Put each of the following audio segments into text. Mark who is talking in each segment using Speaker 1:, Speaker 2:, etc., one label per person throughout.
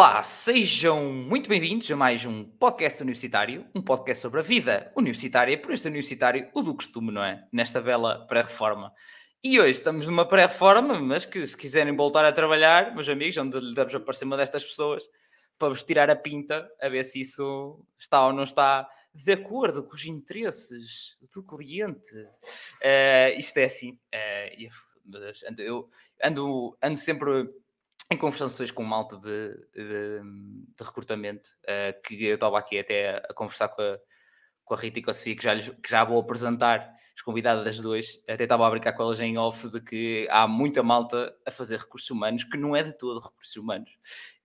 Speaker 1: Olá, sejam muito bem-vindos a mais um podcast universitário, um podcast sobre a vida universitária, por este universitário, o do costume, não é? Nesta bela pré-reforma. E hoje estamos numa pré-reforma, mas que se quiserem voltar a trabalhar, meus amigos, onde lhe damos a aparecer uma destas pessoas, para vos tirar a pinta, a ver se isso está ou não está de acordo com os interesses do cliente. Uh, isto é assim, uh, ando, eu ando, ando sempre em conversações com malta de, de, de recrutamento, uh, que eu estava aqui até a, conversar com a, com a Rita e com a Sofia, que já, que já vou apresentar as convidadas das duas, até estava a brincar com elas em off de que há muita malta a fazer recursos humanos que não é de todo recursos humanos.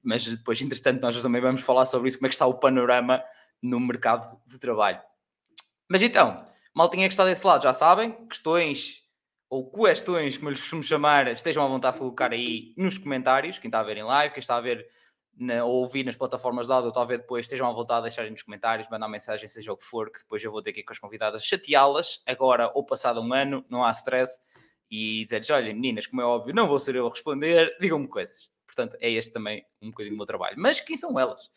Speaker 1: Mas depois, entretanto, nós também vamos falar sobre isso, como é que está o panorama no mercado de trabalho. Mas então, maltinha que está desse lado, já sabem, questões ou questões, como eu lhes costumo chamar, estejam à vontade de colocar aí nos comentários, quem está a ver em live, quem está a ver na, ou ouvir nas plataformas de áudio, talvez depois estejam à vontade de deixarem nos comentários, mandar mensagem, seja o que for, que depois eu vou ter aqui com as convidadas chateá-las, agora ou passado um ano, não há stress, e dizer-lhes, olha meninas, como é óbvio, não vou ser eu a responder, digam-me coisas. Portanto, é este também um bocadinho do meu trabalho. Mas quem são elas?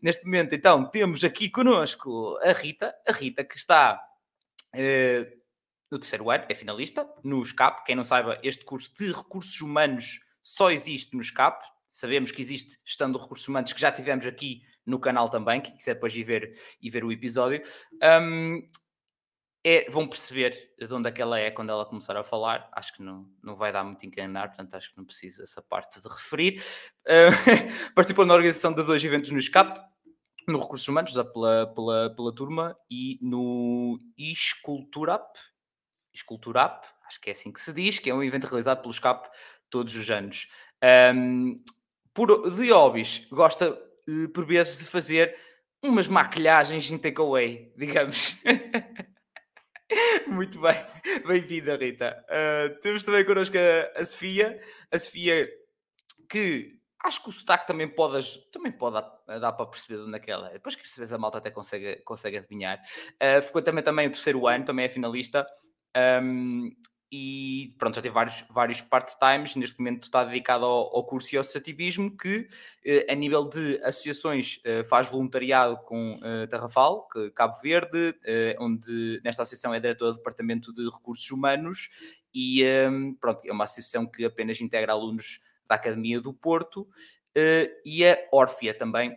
Speaker 1: Neste momento, então, temos aqui connosco a Rita, a Rita que está... Uh, no terceiro ano, é finalista, no SCAP. Quem não saiba, este curso de recursos humanos só existe no SCAP. Sabemos que existe gestão de recursos humanos, que já tivemos aqui no canal também, quem quiser depois ir ver, ir ver o episódio. Um, é, vão perceber de onde é que ela é quando ela começar a falar. Acho que não, não vai dar muito enganar, portanto acho que não precisa essa parte de referir. Uh, participou na organização de dois eventos no SCAP, no Recursos Humanos, pela, pela, pela turma, e no Esculturap, Esculturap, acho que é assim que se diz, que é um evento realizado pelo SCAP todos os anos. Um, por, de hobbies, gosta uh, por vezes de fazer umas maquilhagens em takeaway, digamos. Muito bem, bem-vinda, Rita. Uh, temos também connosco a, a, Sofia, a Sofia que acho que o sotaque também pode, também pode dar, dar para perceber de onde é que ela é. Depois que se a malta até consegue, consegue adivinhar. Uh, ficou também, também o terceiro ano, também é finalista. Um, e pronto, já teve vários, vários part-times, neste momento está dedicado ao, ao curso e ao associativismo, que eh, a nível de associações eh, faz voluntariado com eh, Tarrafal, que, Cabo Verde, eh, onde nesta associação é diretor do Departamento de Recursos Humanos e pronto, é uma associação que apenas integra alunos da Academia do Porto eh, e a Orfia também,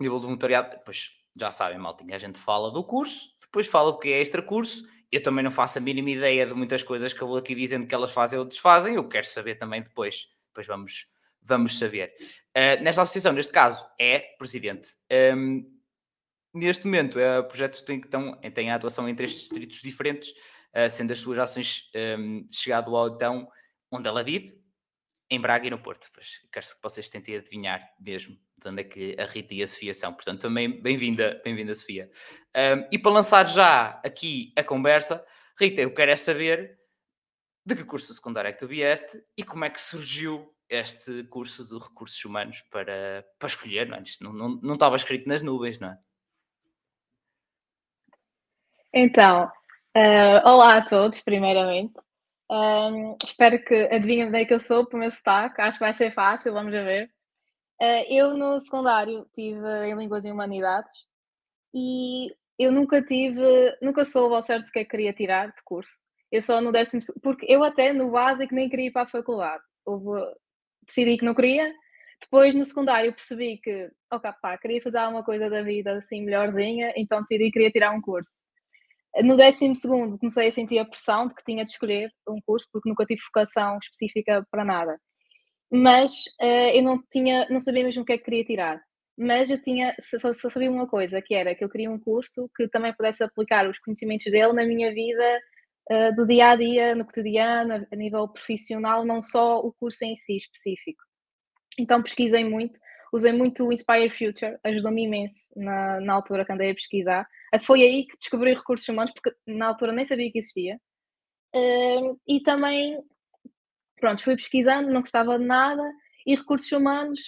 Speaker 1: nível de voluntariado, depois já sabem, maltinha, a gente fala do curso, depois fala do que é extra curso eu também não faço a mínima ideia de muitas coisas que eu vou aqui dizendo que elas fazem ou desfazem, eu quero saber também depois, depois vamos, vamos saber. Uh, nesta associação, neste caso, é presidente. Um, neste momento, o projeto tem, então, tem a atuação em três distritos diferentes, uh, sendo as suas ações um, chegado ao então onde ela vive, em Braga e no Porto. Pois, quero que vocês tentem adivinhar mesmo de onde é que a Rita e a Sofia são. Portanto, também bem-vinda, bem-vinda, Sofia. Um, e para lançar já aqui a conversa, Rita, eu quero é saber de que curso secundário é que tu vieste e como é que surgiu este curso de recursos humanos para, para escolher, não, é? Não, não, não estava escrito nas nuvens, não é?
Speaker 2: Então, uh, olá a todos, primeiramente. Um, espero que adivinhem onde é que eu sou para o meu sotaque. Acho que vai ser fácil, vamos ver. Uh, eu no secundário tive em Línguas e Humanidades e eu nunca tive, nunca soube ao certo o que é que queria tirar de curso. Eu só no décimo, porque eu até no básico nem queria ir para a faculdade. Houve, decidi que não queria. Depois no secundário percebi que, ok, pá, queria fazer alguma coisa da vida assim melhorzinha, então decidi que queria tirar um curso. No décimo segundo comecei a sentir a pressão de que tinha de escolher um curso porque nunca tive vocação específica para nada. Mas uh, eu não tinha, não sabia mesmo o que é que queria tirar. Mas eu tinha, só, só sabia uma coisa, que era que eu queria um curso que também pudesse aplicar os conhecimentos dele na minha vida uh, do dia a dia, no cotidiano, a nível profissional, não só o curso em si específico. Então pesquisei muito, usei muito o Inspire Future, ajudou-me imenso na, na altura que andei a pesquisar. Foi aí que descobri recursos humanos, porque na altura nem sabia que existia. Uh, e também, pronto, fui pesquisando, não gostava de nada, e recursos humanos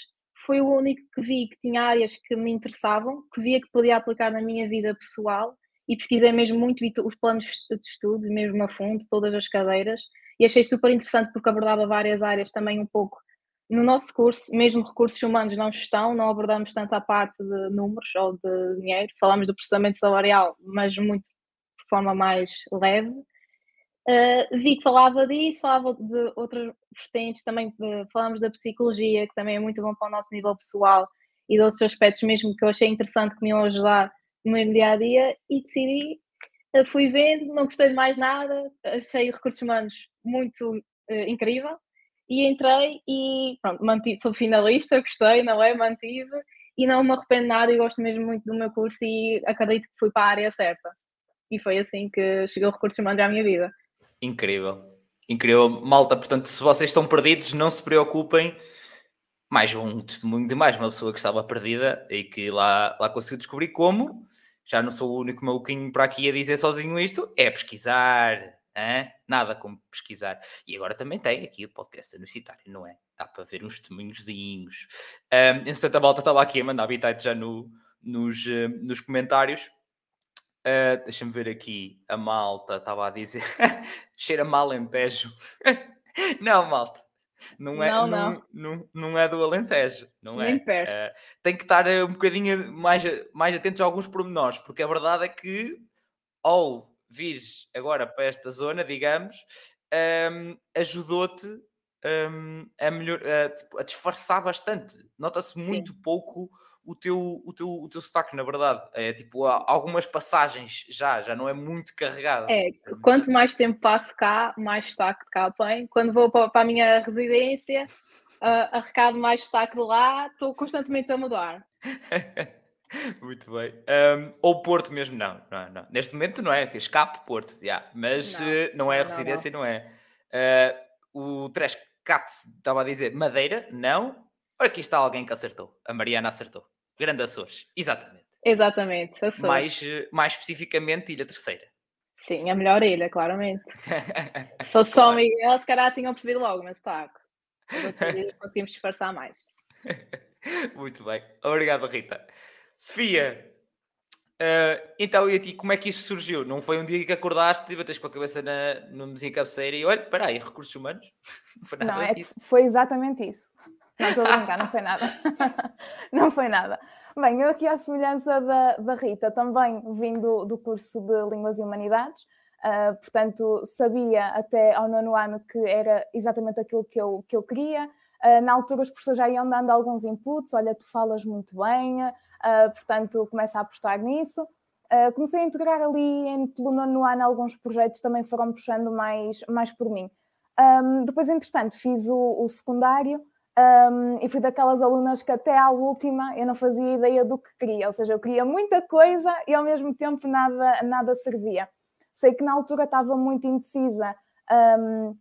Speaker 2: foi o único que vi que tinha áreas que me interessavam, que via que podia aplicar na minha vida pessoal, e pesquisei mesmo muito os planos de estudo, mesmo a fundo, todas as cadeiras, e achei super interessante porque abordava várias áreas também um pouco no nosso curso, mesmo recursos humanos não gestão, não abordamos tanto a parte de números ou de dinheiro, falamos do processamento salarial, mas muito de forma mais leve. Uh, vi que falava disso, falava de outras vertentes, também falamos da psicologia, que também é muito bom para o nosso nível pessoal, e de outros aspectos mesmo que eu achei interessante que me iam ajudar no meu dia a dia, e decidi, uh, fui vendo, não gostei de mais nada, achei recursos humanos muito uh, incrível, e entrei e pronto, mantive, sou finalista, gostei, não é? Mantive e não me arrependo nada e gosto mesmo muito do meu curso e acredito que fui para a área certa. E foi assim que chegou o recurso humano à minha vida.
Speaker 1: Incrível, incrível. Malta, portanto, se vocês estão perdidos, não se preocupem. Mais um testemunho de mais uma pessoa que estava perdida e que lá, lá conseguiu descobrir como. Já não sou o único maluquinho para aqui a dizer sozinho isto. É pesquisar, Hã? Nada como pesquisar. E agora também tem aqui o podcast universitário, não é? Dá para ver uns testemunhozinhos. Um, entretanto, a malta estava aqui a mandar habitat já no, nos, uh, nos comentários. Uh, Deixa-me ver aqui. A malta estava a dizer cheira mal Alentejo. não, malta. Não é, não, não. Não, não, é do Alentejo, não
Speaker 2: Nem
Speaker 1: é?
Speaker 2: perto. Uh,
Speaker 1: tem que estar um bocadinho mais, mais atentos a alguns pormenores, porque a verdade é que ou vires agora para esta zona, digamos, um, ajudou-te um, a, melhor, a, tipo, a, disfarçar bastante. Nota-se muito Sim. pouco o teu, o, teu, o teu sotaque, na verdade. É tipo, algumas passagens já, já não é muito carregado.
Speaker 2: É, quanto mais tempo passo cá, mais sotaque cá tem. Quando vou para, para a minha residência, uh, arrecado mais sotaque de lá, estou constantemente a mudar.
Speaker 1: Muito bem. Um, ou Porto mesmo, não, não, não. Neste momento não é, escape Porto, yeah. mas não, uh, não é a residência, não, não. é. Uh, o Trescat estava a dizer Madeira, não. Olha, aqui está alguém que acertou. A Mariana acertou. Grande Açores, exatamente.
Speaker 2: Exatamente, Açores.
Speaker 1: Mais, uh, mais especificamente, Ilha Terceira.
Speaker 2: Sim, a melhor ilha, claramente. se fosse só Miguel, se calhar tinham percebido logo, mas está. Conseguimos disfarçar mais.
Speaker 1: Muito bem. Obrigado, Rita. Sofia, uh, então e a ti, como é que isso surgiu? Não foi um dia que acordaste e bateste com a cabeça na, no mesinho cabeceira e olha, espera aí, recursos humanos?
Speaker 3: Não foi nada não, é disso. Foi exatamente isso. Não estou a brincar, não foi nada. não foi nada. Bem, eu aqui à semelhança da, da Rita, também vim do, do curso de Línguas e Humanidades, uh, portanto sabia até ao nono ano que era exatamente aquilo que eu, que eu queria. Uh, na altura os professores já iam dando alguns inputs, olha, tu falas muito bem, uh, portanto começo a apostar nisso. Uh, comecei a integrar ali em, pelo nono ano alguns projetos, também foram puxando mais, mais por mim. Um, depois, entretanto, fiz o, o secundário um, e fui daquelas alunas que até à última eu não fazia ideia do que queria, ou seja, eu queria muita coisa e ao mesmo tempo nada, nada servia. Sei que na altura estava muito indecisa um,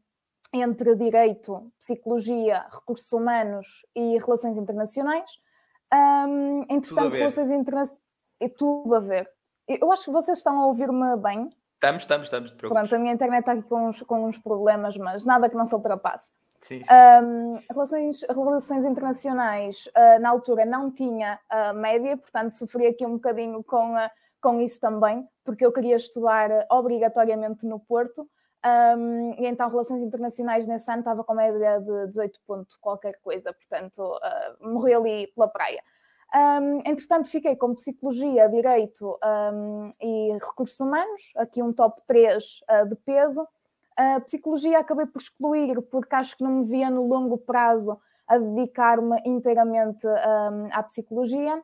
Speaker 3: entre direito, psicologia, recursos humanos e relações internacionais. Um, entretanto, relações internacionais. É tudo a ver. Eu acho que vocês estão a ouvir-me bem.
Speaker 1: Estamos, estamos, estamos.
Speaker 3: Pronto, a minha internet está aqui com uns, com uns problemas, mas nada que não se ultrapasse.
Speaker 1: Sim, sim.
Speaker 3: Um, relações, relações internacionais, uh, na altura não tinha uh, média, portanto sofri aqui um bocadinho com, uh, com isso também, porque eu queria estudar obrigatoriamente no Porto, um, e então, Relações Internacionais nesse ano estava com média de 18 pontos, qualquer coisa, portanto, uh, morri ali pela praia. Um, entretanto, fiquei com Psicologia, Direito um, e Recursos Humanos, aqui um top 3 uh, de peso. Uh, psicologia acabei por excluir, porque acho que não me via no longo prazo a dedicar-me inteiramente um, à psicologia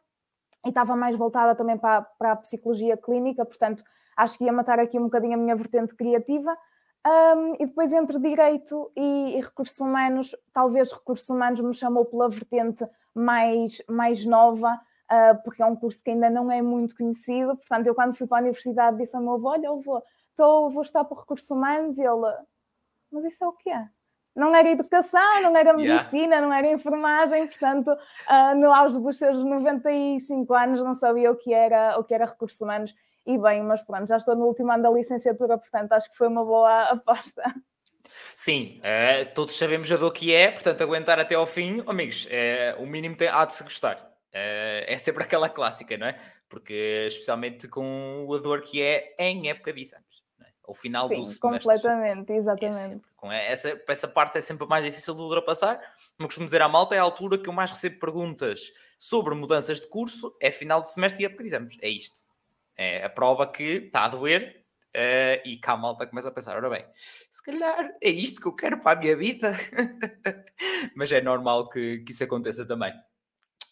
Speaker 3: e estava mais voltada também para, para a psicologia clínica, portanto, acho que ia matar aqui um bocadinho a minha vertente criativa. Um, e depois entre direito e, e, recursos humanos, talvez recursos humanos me chamou pela vertente mais, mais nova, uh, porque é um curso que ainda não é muito conhecido. Portanto, eu quando fui para a universidade disse ao meu avô: Olha, eu vou, tô, vou estar para recursos humanos. E ele, mas isso é o que é? Não era educação, não era medicina, yeah. não era enfermagem, portanto, uh, no auge dos seus 95 anos não sabia o que era, o que era recursos humanos e bem, mas pronto, já estou no último ano da licenciatura, portanto acho que foi uma boa aposta.
Speaker 1: Sim, é, todos sabemos a dor que é, portanto aguentar até ao fim, amigos, é, o mínimo tem, há de se gostar. É, é sempre aquela clássica, não é? Porque especialmente com a dor que é em época de exames. É? ao final
Speaker 3: Sim,
Speaker 1: do semestre.
Speaker 3: completamente,
Speaker 1: É
Speaker 3: exatamente.
Speaker 1: sempre, com essa, essa parte é sempre mais difícil de ultrapassar. Como costumo dizer à malta, é a altura que eu mais recebo perguntas sobre mudanças de curso, é final de semestre e é porque dizemos, é isto. É a prova que está a doer eh, e cá a malta começa a pensar, ora bem, se calhar é isto que eu quero para a minha vida. Mas é normal que, que isso aconteça também.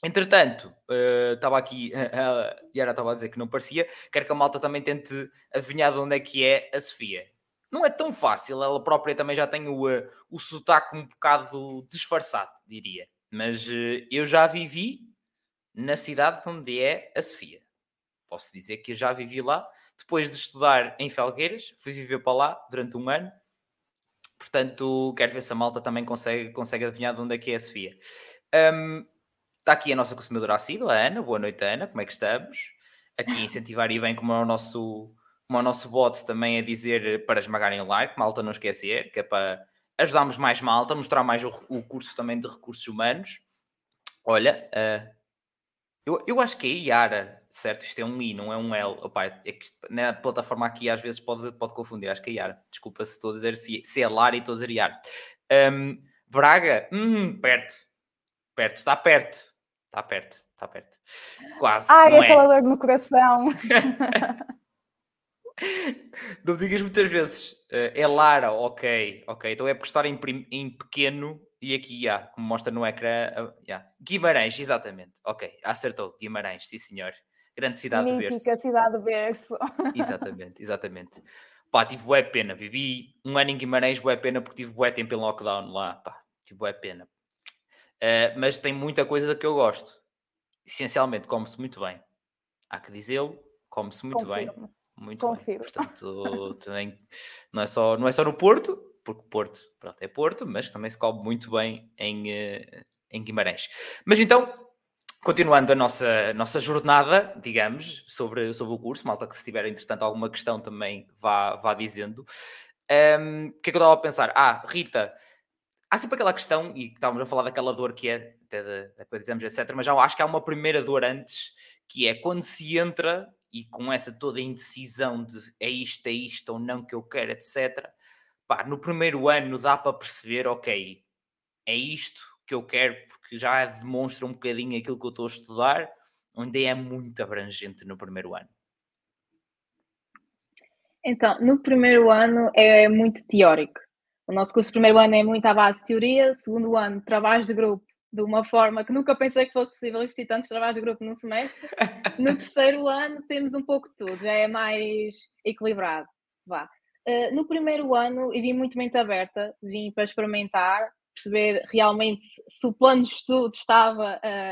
Speaker 1: Entretanto, eh, estava aqui, a Yara estava a dizer que não parecia, quero que a malta também tente adivinhar de onde é que é a Sofia. Não é tão fácil, ela própria também já tem o, eh, o sotaque um bocado disfarçado, diria. Mas eu já vivi na cidade onde é a Sofia. Posso dizer que já vivi lá. Depois de estudar em Felgueiras, fui viver para lá durante um ano. Portanto, quero ver se a malta também consegue, consegue adivinhar de onde é que é a Sofia. Hum, Está aqui a nossa consumidora assídua, a Ana. Boa noite, Ana. Como é que estamos? Aqui a incentivar e bem como é o nosso, como é o nosso bot também a dizer para esmagarem o like, malta não esquecer, que é para ajudarmos mais malta, mostrar mais o, o curso também de recursos humanos. Olha, uh, eu, eu acho que é Yara, certo? Isto é um I, não é um L. Opa, é que na plataforma aqui às vezes pode, pode confundir. Acho que é Yara. Desculpa se estou a dizer se, se é Lara e estou a dizer Yara. Um, Braga, hum, perto. Perto, está perto. Está perto, está perto. Quase.
Speaker 3: Ai,
Speaker 1: não
Speaker 3: aquela
Speaker 1: é.
Speaker 3: dor no coração.
Speaker 1: não digas muitas vezes. Uh, é Lara, ok, ok. Então é por estar em, em pequeno e aqui, yeah, como mostra no ecrã, yeah. Guimarães, exatamente. Ok, acertou. Guimarães, sim senhor. Grande cidade de berço.
Speaker 3: Mítica cidade de berço.
Speaker 1: Exatamente, exatamente. Pá, tive bué pena. Vivi um ano em Guimarães, bué pena, porque tive bué tempo em lockdown lá. Pá, tive bué pena. Uh, mas tem muita coisa que eu gosto. Essencialmente, come-se muito bem. Há que dizê-lo, come-se muito
Speaker 3: Confirmo.
Speaker 1: bem. Muito
Speaker 3: Confiro.
Speaker 1: bem. Portanto, também, não, é só, não é só no Porto, porque Porto pronto, é Porto, mas também se come muito bem em, uh, em Guimarães. Mas então, continuando a nossa, nossa jornada, digamos, sobre, sobre o curso, malta que se tiver, entretanto, alguma questão também vá, vá dizendo. Um, o que é que eu estava a pensar? Ah, Rita, há sempre aquela questão, e estávamos a falar daquela dor que é, até da, coisa dizemos, etc., mas já acho que há uma primeira dor antes, que é quando se entra e com essa toda indecisão de é isto, é isto ou não que eu quero, etc. Pá, no primeiro ano dá para perceber, ok, é isto que eu quero, porque já demonstra um bocadinho aquilo que eu estou a estudar, onde é muito abrangente no primeiro ano.
Speaker 2: Então, no primeiro ano é muito teórico. O nosso curso primeiro ano é muito à base de teoria, segundo ano, trabalhos de grupo, de uma forma que nunca pensei que fosse possível investir tantos trabalhos de grupo num semestre. No terceiro ano temos um pouco de tudo, já é mais equilibrado. Vá. Uh, no primeiro ano eu vim muito mente aberta, vim para experimentar, perceber realmente se o plano de estudo estava a,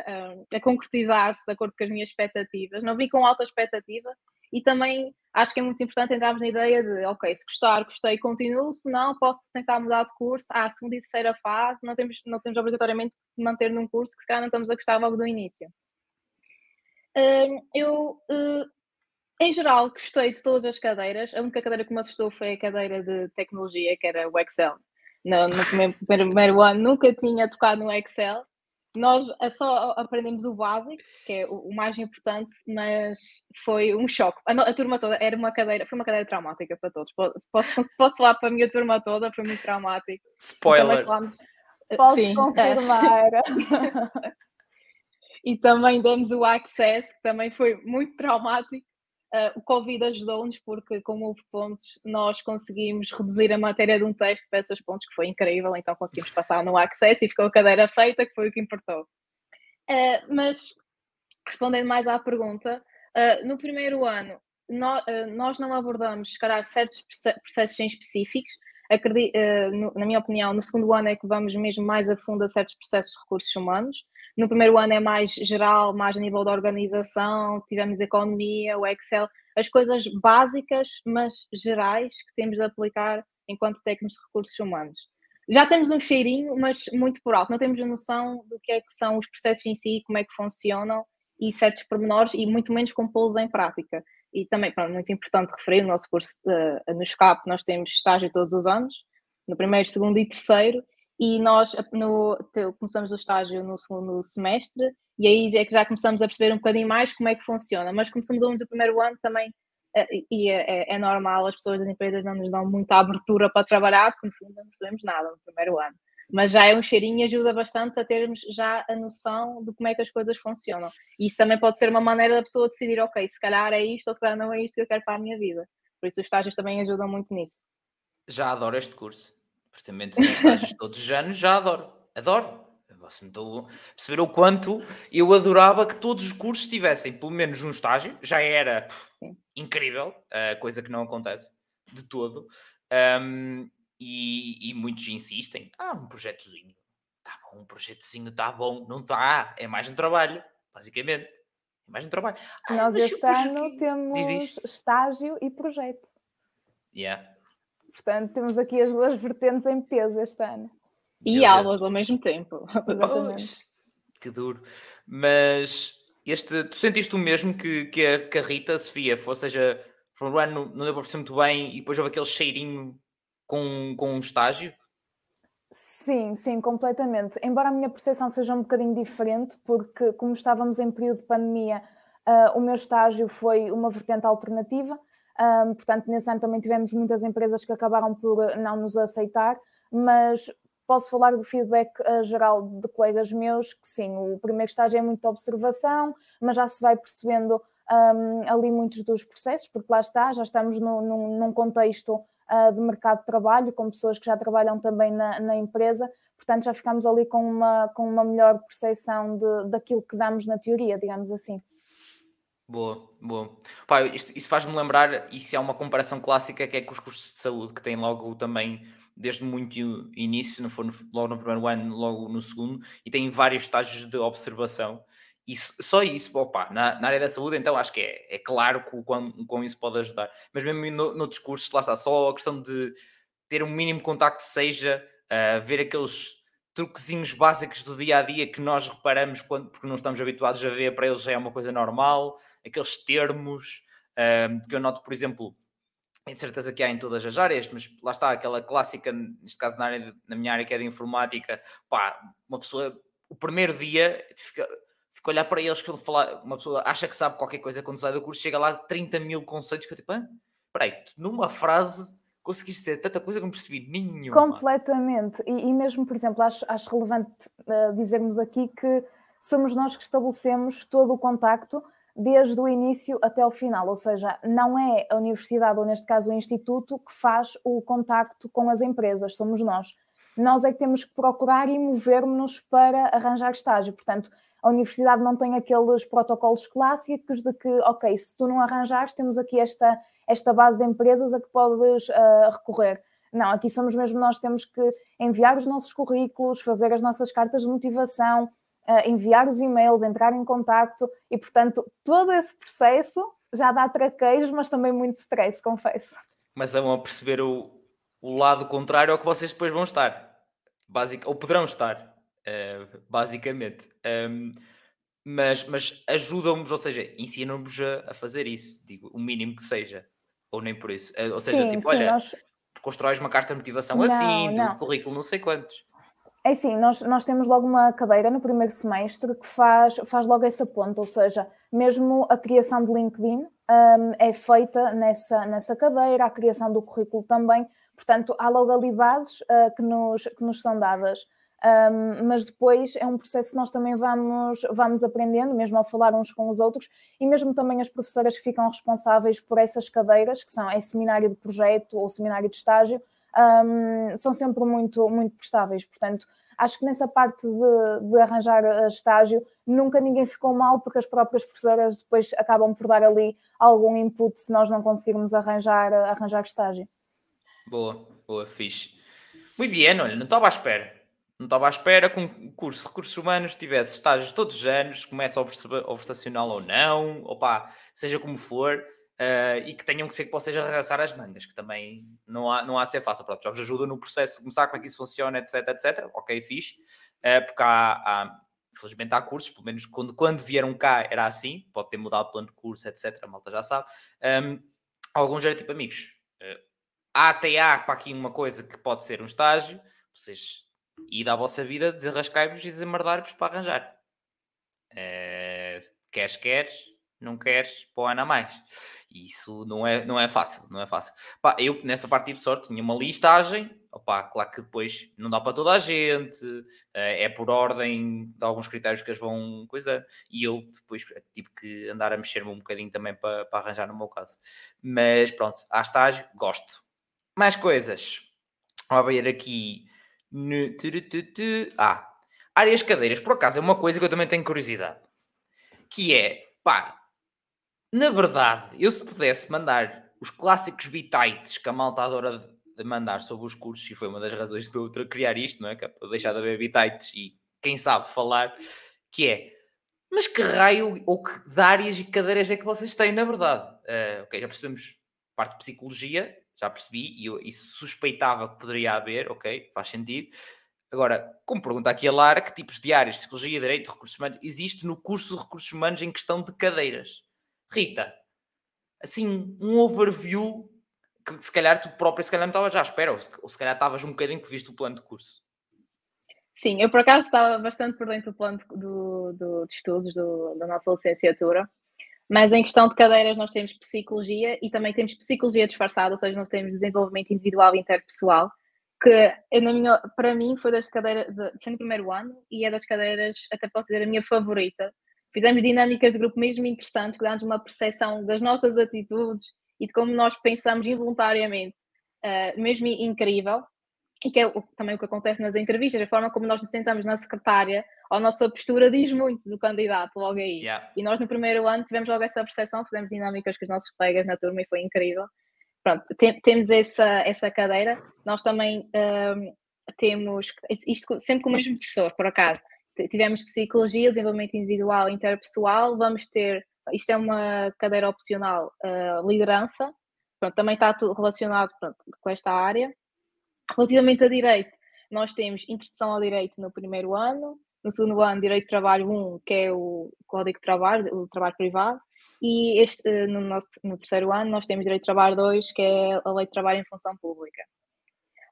Speaker 2: a, a concretizar-se de acordo com as minhas expectativas. Não vim com alta expectativa e também acho que é muito importante entrarmos na ideia de, ok, se gostar, gostei, continuo, se não, posso tentar mudar de curso à segunda e terceira fase, não temos, não temos obrigatoriamente de manter num curso que se calhar não estamos a gostar logo do início. Uh, eu, uh, em geral, gostei de todas as cadeiras, a única cadeira que me assustou foi a cadeira de tecnologia, que era o Excel. No, no primeiro, primeiro ano nunca tinha tocado no Excel, nós só aprendemos o básico, que é o, mais importante, mas foi um choque. A, a, turma toda era uma cadeira, foi uma cadeira traumática para todos. Posso, posso falar para a minha turma toda, foi muito traumático.
Speaker 1: Spoiler.
Speaker 2: Falámos,
Speaker 3: Posso sim, confirmar.
Speaker 2: É. e também demos o Access, que também foi muito traumático. Uh, o Covid ajudou-nos porque, como houve pontos, nós conseguimos reduzir a matéria de um texto para esses pontos, que foi incrível, então conseguimos passar no Access e ficou a cadeira feita, que foi o que importou. Uh, mas, respondendo mais à pergunta, uh, no primeiro ano, no, nós não abordamos, se calhar, certos processos em específicos. Acredito, no, na minha opinião, no segundo ano é que vamos mesmo mais a fundo a certos processos de recursos humanos. No primeiro ano é mais geral, mais a nível da organização, tivemos economia, o Excel, as coisas básicas, mas gerais, que temos de aplicar enquanto técnicos de recursos humanos. Já temos um cheirinho, mas muito por alto, não temos a noção do que é que são os processos em si, como é que funcionam e certos pormenores, e muito menos com pô-los em prática. E também, pronto, muito importante referir, no nosso curso de, no SCAP nós temos estágio todos os anos, no primeiro, segundo e terceiro, e nós no, começamos o estágio no segundo semestre e aí é que já começamos a perceber um bocadinho mais como é que funciona, mas começamos alunos do primeiro ano também e é, é, normal, as pessoas das empresas não nos dão muita abertura para trabalhar, porque no fundo não recebemos nada no primeiro ano. Mas já é um cheirinho e ajuda bastante a termos já a noção de como é que as coisas funcionam. E isso também pode ser uma maneira da pessoa decidir, ok, se calhar é isto ou se calhar não é isto que eu quero para a minha vida. Por isso os estágios também ajudam muito nisso.
Speaker 1: Já adoro este curso. Portanto, estágios todos os anos, já adoro. Adoro. Você não estou a perceber o quanto eu adorava que todos os cursos tivessem pelo menos um estágio, já era pff, incrível, uh, coisa que não acontece de todo. Um, e, e, muitos insistem: ah, um projetozinho, tá bom, um projetozinho está bom, não está, é mais um trabalho, basicamente. É mais um trabalho.
Speaker 3: Ah, Nós este ano temos estágio e projeto.
Speaker 1: Yeah.
Speaker 3: Portanto, temos aqui as duas vertentes em peso este ano.
Speaker 2: E Meu aulas Deus. ao mesmo tempo.
Speaker 1: Exatamente. que duro. Mas este, tu sentiste o mesmo que, que, a, que a Rita, a Sofia, ou seja, foi um ano não deu para perceber muito bem e depois houve aquele cheirinho com, com um estágio?
Speaker 3: Sim, sim, completamente. Embora a minha percepção seja um bocadinho diferente, porque como estávamos em período de pandemia, uh, o meu estágio foi uma vertente alternativa. Um, portanto, nesse ano também tivemos muitas empresas que acabaram por não nos aceitar, mas Posso falar do feedback uh, geral de colegas meus, que sim, o primeiro estágio é muita observação, mas já se vai percebendo um, ali muitos dos processos, porque lá está, já estamos no, num, num contexto uh, de mercado de trabalho, com pessoas que já trabalham também na, na empresa, portanto já ficamos ali com uma, com uma melhor percepção de, daquilo que damos na teoria, digamos assim.
Speaker 1: Boa, boa. Pá, isto, isso faz-me lembrar, isso é uma comparação clássica que é com os cursos de saúde, que têm logo também desde muito início, não for no, logo no primeiro ano, logo no segundo, e tem vários estágios de observação. E só isso, opa, na, na, área da saúde, então acho que é, é claro que isso pode ajudar. Mas mesmo no, no discurso, lá está, só a questão de ter um mínimo contacto, seja uh, ver aqueles truquezinhos básicos do dia a dia que nós reparamos quando, porque não estamos habituados a ver, para eles já é uma coisa normal, aqueles termos uh, que eu noto, por exemplo, tenho certeza que há em todas as áreas, mas lá está aquela clássica, neste caso na, área, na minha área que é de informática, pá, uma pessoa, o primeiro dia, fica, a olhar para eles que falar, uma pessoa acha que sabe qualquer coisa quando sai do curso, chega lá 30 mil conceitos que eu tipo, ah, peraí, numa frase conseguiste dizer tanta coisa que não percebi nenhuma.
Speaker 3: Completamente, e, e mesmo, por exemplo, acho, acho relevante uh, dizermos aqui que somos nós que estabelecemos todo o contacto desde o início até o final, ou seja, não é a universidade, ou neste caso o instituto, que faz o contacto com as empresas, somos nós. Nós é que temos que procurar e mover-nos para arranjar estágio. Portanto, a universidade não tem aqueles protocolos clássicos de que, ok, se tu não arranjares, temos aqui esta, esta base de empresas a que podes uh, recorrer. Não, aqui somos mesmo nós, temos que enviar os nossos currículos, fazer as nossas cartas de motivação, uh, enviar os e-mails, entrar em contato e, portanto, todo esse processo já dá traqueios, mas também muito stress, confesso.
Speaker 1: Mas vão a perceber o, o lado contrário ao que vocês depois vão estar, ou poderão estar, uh, basicamente. Um, mas, mas ajudam-nos, ou seja, ensinam-nos a, a, fazer isso, digo, o mínimo que seja, ou nem por isso. Uh, ou seja, sim, tipo, sim, olha, nós... constróis uma carta de motivação não, assim, não. de currículo, não sei quantos.
Speaker 3: É sim, nós, nós temos logo uma cadeira no primeiro semestre que faz, faz logo essa ponta, ou seja, mesmo a criação de LinkedIn um, é feita nessa, nessa cadeira, a criação do currículo também, portanto, há logo ali bases uh, que, nos, que nos são dadas. Um, mas depois é um processo que nós também vamos, vamos aprendendo, mesmo ao falar uns com os outros, e mesmo também as professoras que ficam responsáveis por essas cadeiras, que são é seminário de projeto ou seminário de estágio, um, são sempre muito, muito prestáveis. Portanto, acho que nessa parte de, de, arranjar estágio nunca ninguém ficou mal, porque as próprias professoras depois acabam por dar ali algum input se nós não conseguirmos arranjar, arranjar estágio.
Speaker 1: Boa, boa, fixe. Muito bem, olha, não estava à espera. Não estava à espera que um curso de recursos humanos tivesse estágios todos os anos, começa observacional ou não, ou pá, seja como for, Uh, e que tenham que ser que vocês arregaçar as mangas, que também não há, não há de ser fácil. Pronto, já vos ajuda no processo de começar como é que isso funciona, etc, etc. Ok, fixe. Uh, porque há, há, infelizmente há cursos, pelo menos quando, quando vieram cá era assim, pode ter mudado o plano de curso, etc. A malta já sabe. Um, alguns eram tipo amigos. Uh, há até há para aqui uma coisa que pode ser um estágio, vocês e da vossa vida desenrascai-vos e desemmardar-vos para arranjar. Uh, queres, queres, não queres para o ano a mais. Isso não é, não é fácil, não é fácil. Pá, eu, nessa parte, tive sorte, tinha uma listagem, opá, claro que depois não dá para toda a gente, eh, é por ordem de alguns critérios que as vão coisa, e eu depois tive que andar a mexer-me um bocadinho também para, para arranjar no meu caso. Mas pronto, há estágio, gosto. Mais coisas. Vou abrir aqui. No... Ah, áreas cadeiras, por acaso, é uma coisa que eu também tenho curiosidade. Que é, pá, na verdade, eu se pudesse mandar os clássicos bitites que a malta adora de mandar sobre os cursos, e foi uma das razões para eu criar isto, não é? Que é para deixar de haver bitites e quem sabe falar, que é, mas que raio ou que áreas e cadeiras é que vocês têm, na verdade? Uh, ok, já percebemos parte de psicologia, já percebi, e eu e suspeitava que poderia haver, ok, faz sentido. Agora, como pergunta aqui a Lara, que tipos de áreas, psicologia, direito, recursos humanos, existe no curso de recursos humanos em questão de cadeiras? Rita, assim, um overview que se calhar tu própria se calhar não estavas à espera, ou se, ou se calhar estavas um bocadinho que viste o plano de curso.
Speaker 2: Sim, eu por acaso estava bastante por dentro do plano do, do, de estudos do, da nossa licenciatura, mas em questão de cadeiras nós temos psicologia e também temos psicologia disfarçada, ou seja, nós temos desenvolvimento individual e interpessoal, que minha, para mim foi das cadeiras, de, foi no primeiro ano e é das cadeiras, até posso dizer, a minha favorita, Fizemos dinâmicas de grupo mesmo interessantes, que dão-nos uma percepção das nossas atitudes e de como nós pensamos involuntariamente, uh, mesmo incrível. E que é o, também o que acontece nas entrevistas, a forma como nós nos sentamos na secretária, a nossa postura diz muito do candidato logo aí. Yeah. E nós no primeiro ano tivemos logo essa percepção, fizemos dinâmicas com os nossos colegas na turma e foi incrível. Pronto, tem, temos essa, essa cadeira. Nós também um, temos, isto sempre com o mesmo professor, por acaso, tivemos psicologia, desenvolvimento individual e interpessoal, vamos ter, isto é uma cadeira opcional, uh, liderança, pronto, também está tudo relacionado pronto, com esta área. Relativamente a direito, nós temos introdução ao direito no primeiro ano, no segundo ano, direito de trabalho 1, que é o código de trabalho, o trabalho privado, e este, eh, no, nosso, no terceiro ano nós temos direito de trabalho 2, que é a lei de trabalho em função pública.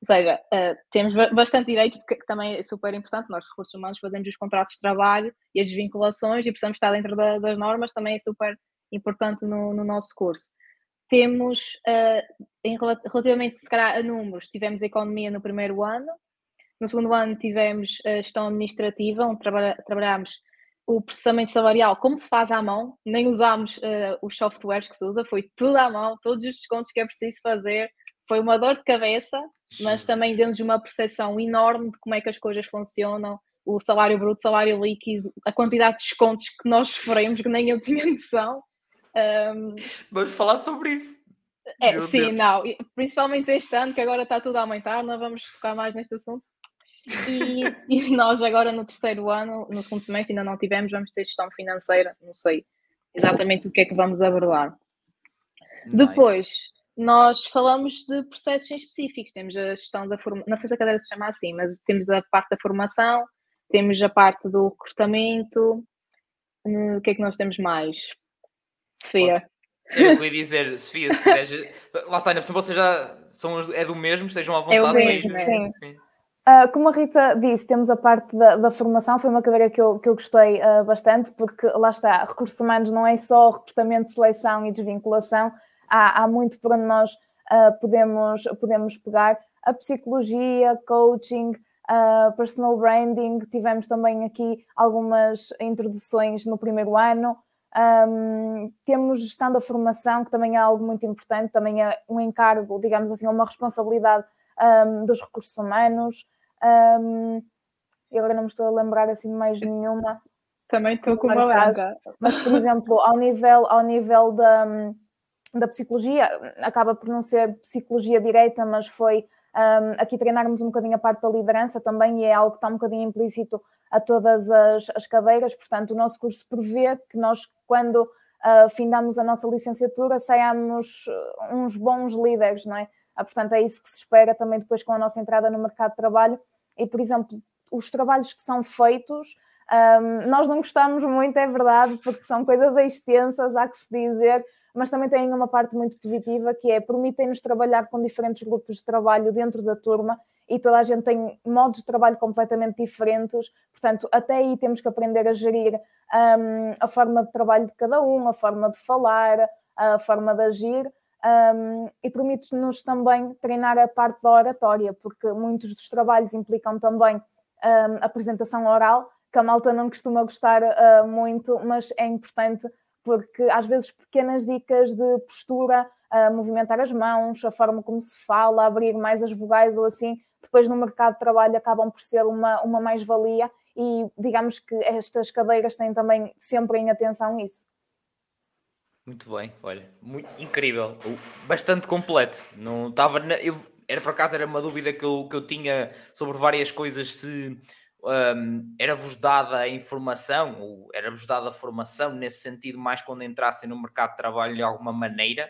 Speaker 2: Ou seja, uh, temos bastante direito, porque também é super importante, nós, recursos humanos, fazemos os contratos de trabalho e as vinculações e precisamos estar dentro da, das normas, também é super importante no, no nosso curso. Temos, uh, em, relativamente se calhar, a números, tivemos economia no primeiro ano, no segundo ano tivemos a gestão administrativa, onde trabalha, trabalhámos o processamento salarial como se faz à mão, nem usámos uh, os softwares que se usa, foi tudo à mão, todos os descontos que é preciso fazer, foi uma dor de cabeça, mas também deu-nos uma percepção enorme de como é que as coisas funcionam, o salário bruto, salário líquido, a quantidade de descontos que nós sofremos, que nem eu tinha noção. Um,
Speaker 1: vamos falar sobre isso.
Speaker 2: É, Meu sim, Deus. não, principalmente este ano, que agora está tudo a aumentar, não vamos tocar mais neste assunto. E, e, nós agora no terceiro ano, no segundo semestre, ainda não tivemos, vamos ter gestão financeira, não sei exatamente o que é que vamos abordar. Nice. Depois, nós falamos de processos específicos. Temos a gestão da formação, não sei se a cadeira se chama assim, mas temos a parte da formação, temos a parte do recrutamento. O que é que nós temos mais? Sofia.
Speaker 1: Eu ia dizer, Sofia, se quiseres. Lá está, ainda por vocês já são, é do mesmo, estejam à vontade. É o
Speaker 3: mesmo, é. sim. Uh, como a Rita disse, temos a parte da, da, formação, foi uma cadeira que eu, que eu gostei uh, bastante, porque lá está, recursos humanos não é só recrutamento, seleção e desvinculação, há, há muito para nós uh, podemos, podemos pegar. A psicologia, coaching, personal branding, tivemos também aqui algumas introduções no primeiro ano. Um, temos gestão da formação, que também é algo muito importante, também é um encargo, digamos assim, uma responsabilidade um, dos recursos humanos. Um, e agora não me estou a lembrar assim de mais nenhuma.
Speaker 2: Também estou com uma branca.
Speaker 3: Mas, por exemplo, ao nível, ao nível da da psicologia, acaba por não ser psicologia direita, mas foi um, aqui treinarmos um bocadinho a parte da liderança também, e é algo que está um bocadinho implícito a todas as, as cadeiras, portanto, o nosso curso prevê que nós, quando uh, findamos a nossa licenciatura, saiamos uns bons líderes, não é? Ah, portanto, é isso que se espera também depois com a nossa entrada no mercado de trabalho. E, por exemplo, os trabalhos que são feitos, um, nós não gostamos muito, é verdade, porque são coisas extensas, há que se dizer, mas também têm uma parte muito positiva que é permitem-nos trabalhar com diferentes grupos de trabalho dentro da turma e toda a gente tem modos de trabalho completamente diferentes, portanto, até aí temos que aprender a gerir um, a forma de trabalho de cada um, a forma de falar, a forma de agir. Um, e permite-nos também treinar a parte da oratória, porque muitos dos trabalhos implicam também um, apresentação oral, que a malta não costuma gostar uh, muito, mas é importante porque às vezes pequenas dicas de postura, movimentar as mãos, a forma como se fala, abrir mais as vogais ou assim, depois no mercado de trabalho acabam por ser uma, uma mais-valia e digamos que estas cadeiras têm também sempre em atenção isso.
Speaker 1: Muito bem, olha, muito incrível, bastante completo. Não estava, eu era por acaso era uma dúvida que eu, que eu tinha sobre várias coisas se um, era-vos dada a informação ou era-vos dada a formação nesse sentido mais quando entrassem no mercado de trabalho de alguma maneira.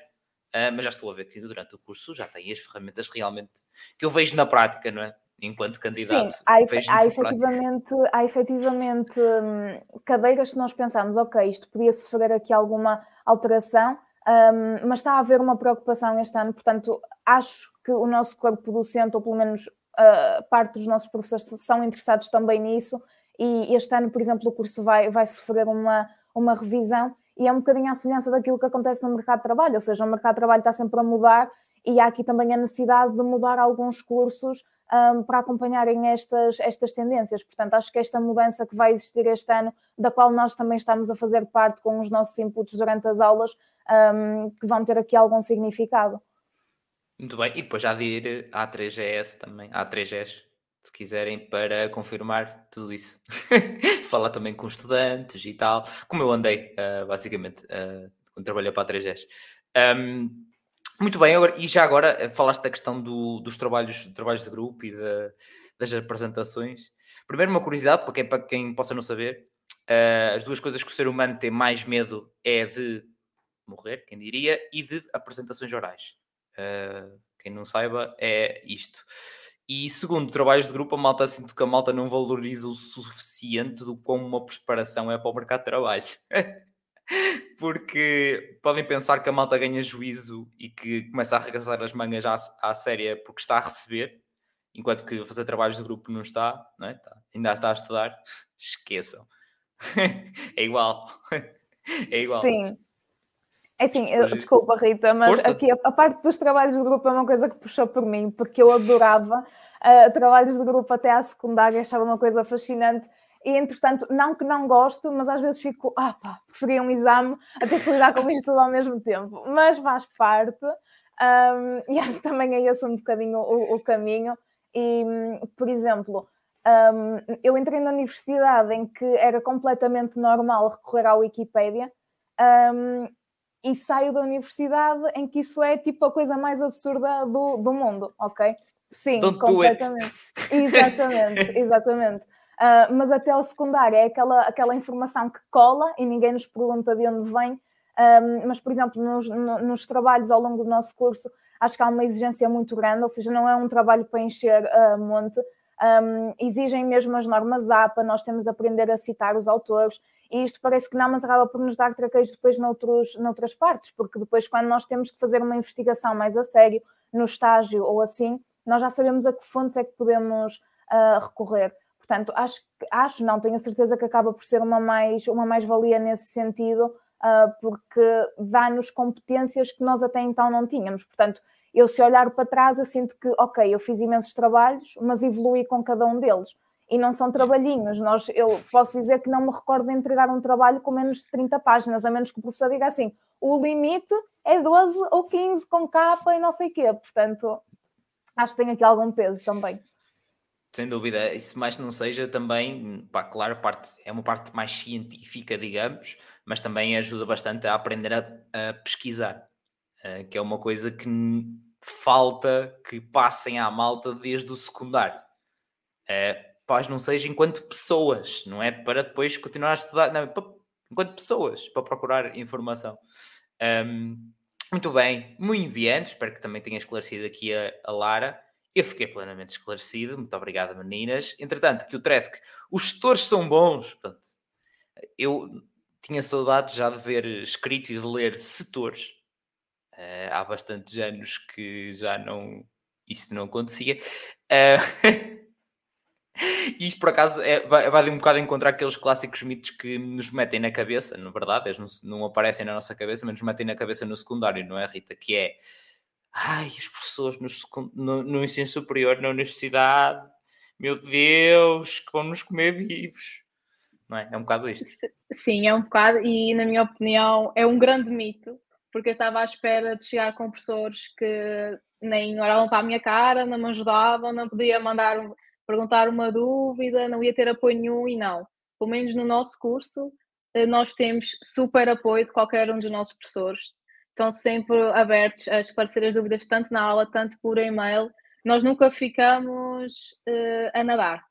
Speaker 1: Uh, mas já estou a ver que durante o curso já têm as ferramentas realmente que eu vejo na prática, não é? Enquanto candidato.
Speaker 3: Sim, há, há, efetivamente, há efetivamente hum, cadeiras que nós pensamos, ok, isto podia sofrer aqui alguma alteração, um, mas está a haver uma preocupação este ano, portanto, acho que o nosso corpo docente, ou pelo menos uh, parte dos nossos professores, são interessados também nisso, e este ano, por exemplo, o curso vai, vai sofrer uma, uma revisão, e é um bocadinho à semelhança daquilo que acontece no mercado de trabalho, ou seja, o mercado de trabalho está sempre a mudar, e há aqui também a necessidade de mudar alguns cursos um, para acompanharem estas, estas tendências. Portanto, acho que esta mudança que vai existir este ano, da qual nós também estamos a fazer parte com os nossos inputs durante as aulas, um, que vão ter aqui algum significado.
Speaker 1: Muito bem, e depois já de ir à 3GS também, à 3GS, se quiserem, para confirmar tudo isso. Falar também com estudantes e tal, como eu andei, uh, basicamente, uh, quando trabalhei para a 3GS. Um, muito bem, agora, e já agora eh, falaste da questão do, dos trabalhos, trabalhos de grupo e de, das apresentações. Primeiro, uma curiosidade, para quem, para quem possa não saber, uh, as duas coisas que o ser humano tem mais medo é de morrer, quem diria, e de apresentações orais. Uh, quem não saiba, é isto. E segundo, trabalhos de grupo, a malta sinto que a malta não valoriza o suficiente do como uma preparação é para o mercado de trabalho. porque podem pensar que a malta ganha juízo e que começa a arregaçar as mangas à, à séria porque está a receber, enquanto que fazer trabalhos de grupo não está, não é? Está, ainda está a estudar, esqueçam. é igual. É igual.
Speaker 3: Sim. É assim, eu, desculpa Rita, mas Força. aqui a, a, parte dos trabalhos de grupo é uma coisa que puxou por mim, porque eu adorava uh, trabalhos de grupo até à secundária, achava uma coisa fascinante e entretanto, não que não gosto, mas às vezes fico, ah pá, preferia um exame a ter que lidar com isto tudo ao mesmo tempo, mas faz parte, um, e acho que também é esse um bocadinho o, o caminho, e por exemplo, um, eu entrei na universidade em que era completamente normal recorrer à Wikipédia, um, e saio da universidade em que isso é tipo a coisa mais absurda do, do mundo, ok?
Speaker 1: Sim, Don't completamente.
Speaker 3: Exatamente, exatamente. Uh, mas até o secundário é aquela, aquela informação que cola e ninguém nos pergunta de onde vem. Um, ah, mas, por exemplo, nos, nos, trabalhos ao longo do nosso curso, acho que há uma exigência muito grande, ou seja, não é um trabalho para encher uh, monte. Um, exigem mesmo as normas APA, nós temos de aprender a citar os autores, e isto parece que não, mas acaba por nos dar traqueios depois noutros, noutras partes, porque depois, quando nós temos que fazer uma investigação mais a sério, no estágio ou assim, nós já sabemos a que fontes é que podemos uh, recorrer. Portanto, acho, acho, não tenho a certeza que acaba por ser uma mais uma mais-valia nesse sentido, uh, porque dá-nos competências que nós até então não tínhamos. Portanto, eu se olhar para trás, eu sinto que, ok, eu fiz imensos trabalhos, mas evolui com cada um deles. E não são trabalhinhos. Nós, eu posso dizer que não me recordo de entregar um trabalho com menos de 30 páginas, a menos que o professor diga assim: o limite é 12 ou 15 com capa e não sei o quê. Portanto, acho que tem aqui algum peso também.
Speaker 1: Sem dúvida, isso mais não seja também, pá, claro, parte, é uma parte mais científica, digamos, mas também ajuda bastante a aprender a, a pesquisar, uh, que é uma coisa que falta que passem à malta desde o secundário. Uh, paz não seja enquanto pessoas, não é para depois continuar a estudar, não, enquanto pessoas, para procurar informação. Um, muito bem, muito bem, espero que também tenha esclarecido aqui a, a Lara. Eu fiquei plenamente esclarecido, muito obrigado, meninas. Entretanto, que o Tresc, os setores são bons. Portanto, eu tinha saudades já de ver escrito e de ler setores. Uh, há bastantes anos que já não isto não acontecia. Uh, e isto, por acaso, é, vai, vai um bocado encontrar aqueles clássicos mitos que nos metem na cabeça, na verdade, eles não, não aparecem na nossa cabeça, mas nos metem na cabeça no secundário, não é, Rita? Que é, ai, os professores no, no, no ensino superior, na universidade, meu Deus, que vão nos comer vivos. Não é? É um bocado isto.
Speaker 2: Sim, é um bocado, e na minha opinião é um grande mito, porque eu estava à espera de chegar com professores que nem olhavam para a minha cara, não me ajudavam, não podia mandar perguntar uma dúvida, não ia ter apoio nenhum e não. Pelo menos no nosso curso, eh, nós temos super apoio de qualquer um dos nossos professores. Estão sempre abertos a esclarecer as dúvidas, tanto na aula, tanto por e-mail. Nós nunca ficamos uh, a nadar.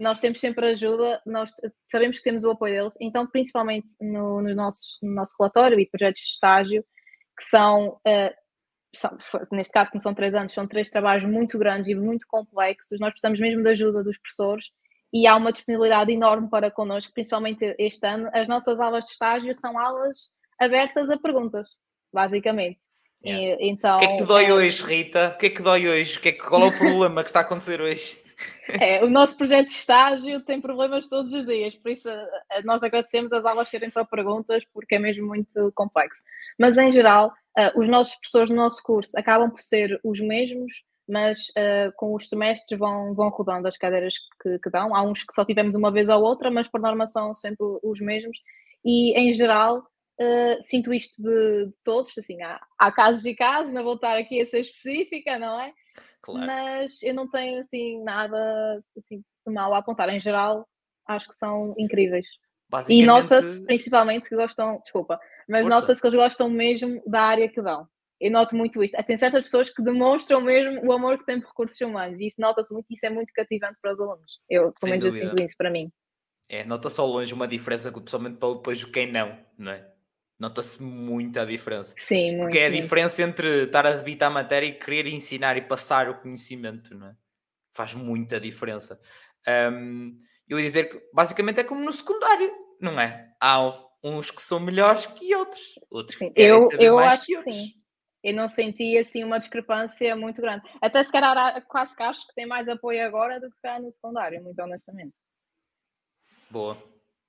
Speaker 2: Nós temos sempre ajuda, nós sabemos que temos o apoio deles, então, principalmente no, no, nosso, no nosso relatório e projetos de estágio, que são uh, são, neste caso, como são três anos, são três trabalhos muito grandes e muito complexos, nós precisamos mesmo da ajuda dos professores e há uma disponibilidade enorme para connosco, principalmente este ano. As nossas aulas de estágio são aulas abertas a perguntas, basicamente.
Speaker 1: Yeah. E, então, o que é que te dói é... hoje, Rita? O que é que dói hoje? O que é que, qual é o problema que está a acontecer hoje?
Speaker 2: É, o nosso projeto de estágio tem problemas todos os dias, por isso eh, nós agradecemos as aulas serem para perguntas, porque é mesmo muito complexo. Mas em geral, uh, os nossos professores no nosso curso acabam por ser os mesmos, mas uh, com os semestres vão, vão rodando as cadeiras que, que, dão. Há uns que só tivemos uma vez ou outra, mas por norma são sempre os mesmos. E em geral, uh, sinto isto de, de, todos. Assim, há, há casos e casos, não vou estar aqui a ser específica, não é? Claro. Mas eu não tenho assim nada assim, de mal a apontar. Em geral, acho que são incríveis. E nota-se principalmente que gostam, desculpa, mas nota-se que eles gostam mesmo da área que dão. Eu noto muito isto. Tem certas pessoas que demonstram mesmo o amor que têm por recursos humanos e isso nota-se muito e isso é muito cativante para os alunos. Eu, pelo menos, eu sinto isso para mim.
Speaker 1: É, nota-se ao longe uma diferença, principalmente para depois o quem não, não é? Nota-se muita diferença.
Speaker 2: Sim, muito.
Speaker 1: Porque é a diferença entre estar a debitar a matéria e querer ensinar e passar o conhecimento, não é? Faz muita diferença. Um, eu ia dizer que basicamente é como no secundário, não é? Há uns que são melhores que outros, outros sim, que
Speaker 2: eu, eu acho que, outros. sim. Eu não senti assim uma discrepância muito grande. Até se calhar quase que acho que tem mais apoio agora do que se calhar no secundário, muito honestamente.
Speaker 1: Boa.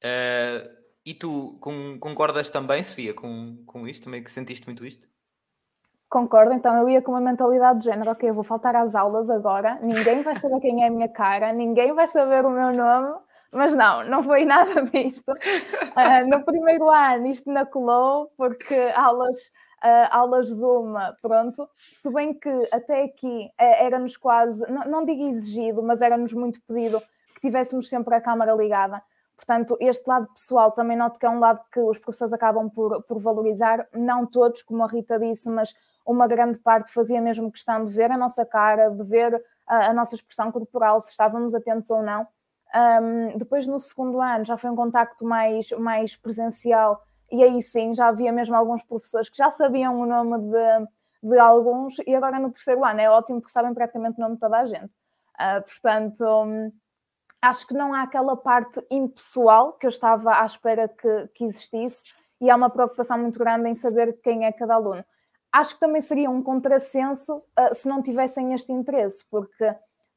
Speaker 1: Uh, e tu com, concordas também, Sofia, com, com isto? Também que sentiste muito isto?
Speaker 3: Concordo, então eu ia com uma mentalidade de género, ok, eu vou faltar às aulas agora, ninguém vai saber quem é a minha cara, ninguém vai saber o meu nome, mas não, não foi nada disto. Uh, no primeiro ano isto não colou, porque aulas, uh, aulas Zoom, pronto, se bem que até aqui uh, era-nos quase, não, não digo exigido, mas era-nos muito pedido que tivéssemos sempre a câmara ligada. Portanto, este lado pessoal também noto que é um lado que os professores acabam por, por valorizar, não todos, como a Rita disse, mas uma grande parte fazia mesmo questão de ver a nossa cara, de ver a, a nossa expressão corporal, se estávamos atentos ou não. Um, depois, no segundo ano, já foi um contacto mais, mais presencial, e aí sim já havia mesmo alguns professores que já sabiam o nome de, de alguns, e agora no terceiro ano é ótimo porque sabem praticamente o nome de toda a gente. Uh, portanto, um, acho que não há aquela parte impessoal que eu estava à espera que, que existisse, e há uma preocupação muito grande em saber quem é cada aluno. Acho que também seria um contrassenso uh, se não tivessem este interesse, porque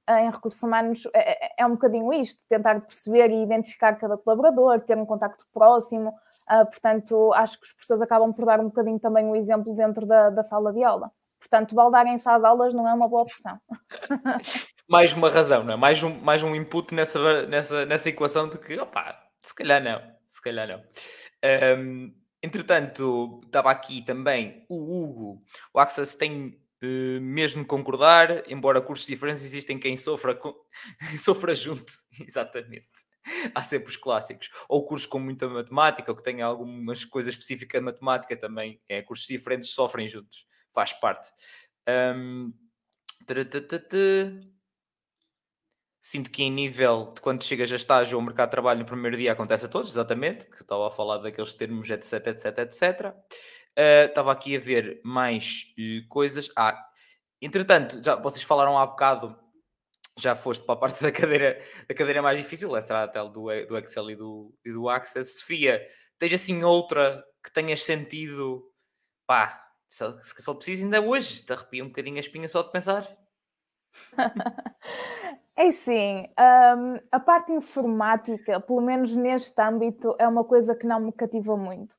Speaker 3: em recursos humanos é, é, é, um bocadinho isto, tentar perceber e identificar cada colaborador, ter um contacto próximo, uh, portanto, acho que os professores acabam por dar um bocadinho também o exemplo dentro da, da sala de aula. Portanto, baldarem-se às aulas não é uma boa opção.
Speaker 1: mais uma razão, não é? Mais um, mais um input nessa, nessa, nessa equação de que, opá, se calhar não, se calhar não. Um, entretanto, estava aqui também o Hugo. O Access tem Uh, mesmo concordar, embora cursos diferentes existem quem sofra, com... sofra junto, exatamente. Há sempre os clássicos. Ou cursos com muita matemática, ou que tenham algumas coisas específicas de matemática também. É, cursos diferentes sofrem juntos. Faz parte. Um... Sinto que em nível de quando chegas a estágio ou mercado de trabalho no primeiro dia acontece a todos, exatamente, que estava a falar daqueles termos, etc, etc, etc. Uh, estava aqui a ver mais uh, coisas. Ah, entretanto, já vocês falaram há bocado, já foste para a parte da cadeira, da cadeira mais difícil, essa era até do, do Excel e do, e do Access. Sofia, tens assim outra que tenhas sentido, pá, se, se for preciso, ainda hoje, te arrepia um bocadinho a espinha só de pensar?
Speaker 3: É sim, um, a parte informática, pelo menos neste âmbito, é uma coisa que não me cativa muito.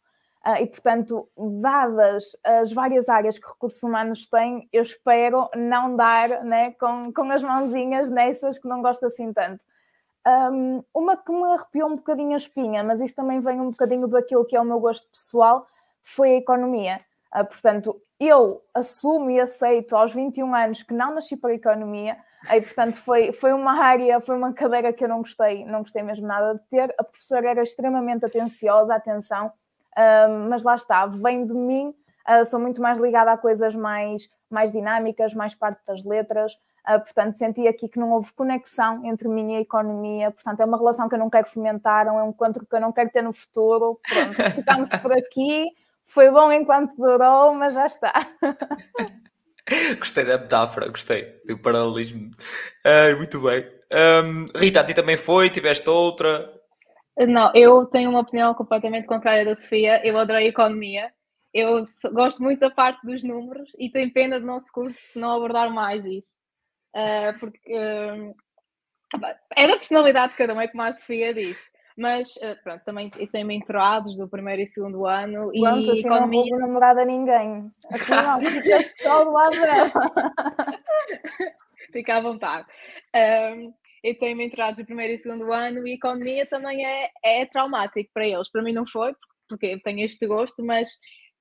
Speaker 3: Uh, e, portanto, dadas as várias áreas que recursos humanos têm, eu espero não dar né, com, com as mãozinhas nessas que não gosto assim tanto. Um, uma que me arrepiou um bocadinho a espinha, mas isso também vem um bocadinho daquilo que é o meu gosto pessoal, foi a economia. Uh, portanto, eu assumo e aceito aos 21 anos que não nasci para a economia, Aí, portanto, foi, foi uma área, foi uma cadeira que eu não gostei, não gostei mesmo nada de ter. A professora era extremamente atenciosa, atenção, uh, mas lá está, vem de mim, uh, sou muito mais ligada a coisas mais, mais dinâmicas, mais parte das letras. Uh, portanto, senti aqui que não houve conexão entre mim e a economia. Portanto, é uma relação que eu não quero fomentar, é um encontro que eu não quero ter no futuro. Pronto, ficamos por aqui. Foi bom enquanto durou, mas já está.
Speaker 1: gostei da metáfora, gostei do paralelismo. Uh, muito bem. Um, Rita, a ti também foi? Tiveste outra?
Speaker 2: Não, eu tenho uma opinião completamente contrária da Sofia. Eu adorei economia. Eu gosto muito da parte dos números e tenho pena do nosso curso se não abordar mais isso. Uh, porque uh, é da personalidade de cada um, é como a Sofia disse. Mas eh, pronto, também tenho mentorados do primeiro e segundo ano.
Speaker 3: Pronto, e assim economia... não roubo namorada a ninguém. Assim não, fica só do lado dela.
Speaker 2: fica à vontade. Um, eu tenho mentorados do primeiro e segundo ano e economia também é, é traumático para eles. Para mim não foi, porque eu tenho este gosto, mas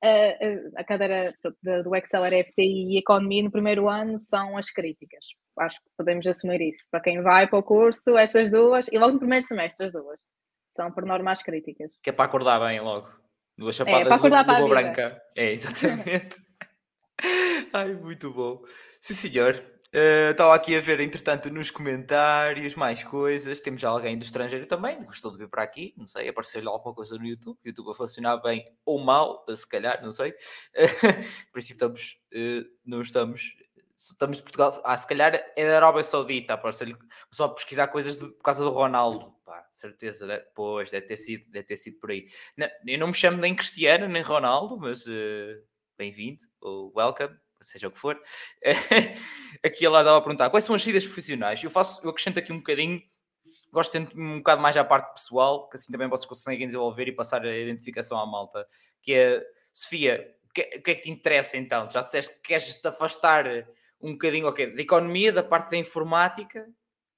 Speaker 2: uh, a cadeira do Excel era FTI e economia no primeiro ano são as críticas. Acho que podemos assumir isso. Para quem vai para o curso, essas duas, e logo no primeiro semestre as duas. São por normas críticas.
Speaker 1: Que é para acordar bem logo. Duas chapadas é, para acordar de luva branca. É, exatamente. Ai, muito bom. Sim, senhor. Uh, estava aqui a ver, entretanto, nos comentários mais coisas. Temos alguém do estrangeiro também, gostou de vir para aqui. Não sei, apareceu-lhe alguma coisa no YouTube. O YouTube a funcionar bem ou mal, se calhar, não sei. Uh, por isso estamos, uh, não estamos estamos de Portugal, ah, se calhar é da Arábia Saudita, apareceu-lhe só pesquisar coisas de, por causa do Ronaldo, pá, certeza, deve, pois, deve ter sido, deve ter sido por aí. Não, eu não me chamo nem Cristiano, nem Ronaldo, mas uh, bem-vindo, ou welcome, seja o que for. aqui ela estava a perguntar, quais são as saídas profissionais? Eu faço, eu acrescento aqui um bocadinho, gosto sempre um bocado mais à parte pessoal, que assim também vocês conseguem desenvolver e passar a identificação à malta, que é, Sofia, o que, que, é que te interessa então? Já disseste que queres te afastar um bocadinho, ok, da economia, da parte da informática,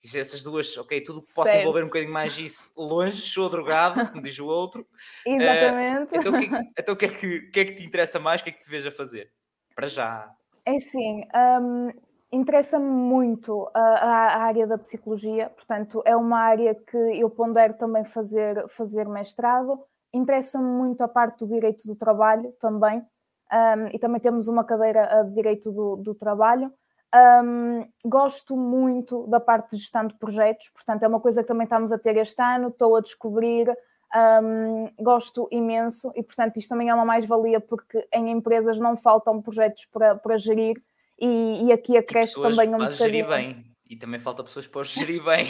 Speaker 1: essas duas, ok, tudo que possa certo. envolver um bocadinho mais isso, longe, sou drogado, como diz o outro.
Speaker 3: Exatamente.
Speaker 1: Uh, então o que, é que, então, que, é que, que, é que te interessa mais? O que é que te vejo a fazer? Para já.
Speaker 3: É sim, um, interessa-me muito a, a, área da psicologia, portanto, é uma área que eu pondero também fazer, fazer mestrado. Interessa-me muito a parte do direito do trabalho também, um, e também temos uma cadeira de Direito do, do Trabalho. Um, gosto muito da parte de gestão de projetos, portanto, é uma coisa que também estamos a ter este ano, estou a descobrir, um, gosto imenso e, portanto, isto também é uma mais-valia porque em empresas não faltam projetos para, para gerir e, e aqui acresce também um bocadinho.
Speaker 1: gerir bem e também falta pessoas para os gerir bem.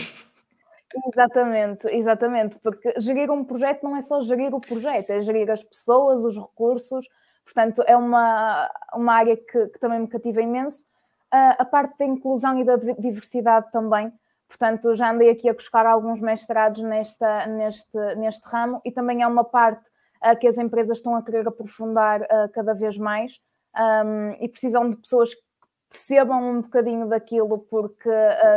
Speaker 3: Exatamente, exatamente, porque gerir um projeto não é só gerir o projeto, é gerir as pessoas, os recursos, Portanto, é uma, uma área que, que também me cativa imenso. Uh, a parte da inclusão e da diversidade também. Portanto, já andei aqui a buscar alguns mestrados nesta, neste, neste ramo e também é uma parte uh, que as empresas estão a querer aprofundar uh, cada vez mais um, e precisam de pessoas que percebam um bocadinho daquilo, porque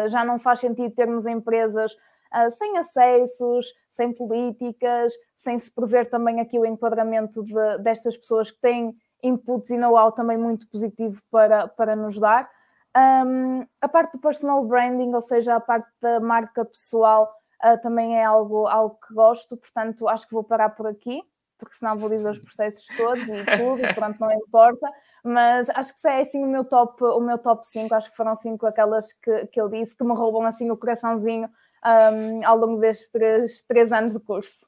Speaker 3: já não faz sentido termos empresas uh, sem acessos, sem políticas, sem se prever também aqui o enquadramento de, destas pessoas que têm inputs e know-how também muito positivo para, para nos dar. Um, a parte do personal branding, ou seja, a parte da marca pessoal, uh, também é algo, algo que gosto, portanto, acho que vou parar por aqui, porque senão vou dizer os processos todos e tudo, e pronto, não importa. Mas acho que é assim o meu top, o meu top 5, acho que foram cinco aquelas que, que eu disse que me roubam assim o coraçãozinho um, ao longo destes três, três anos de curso.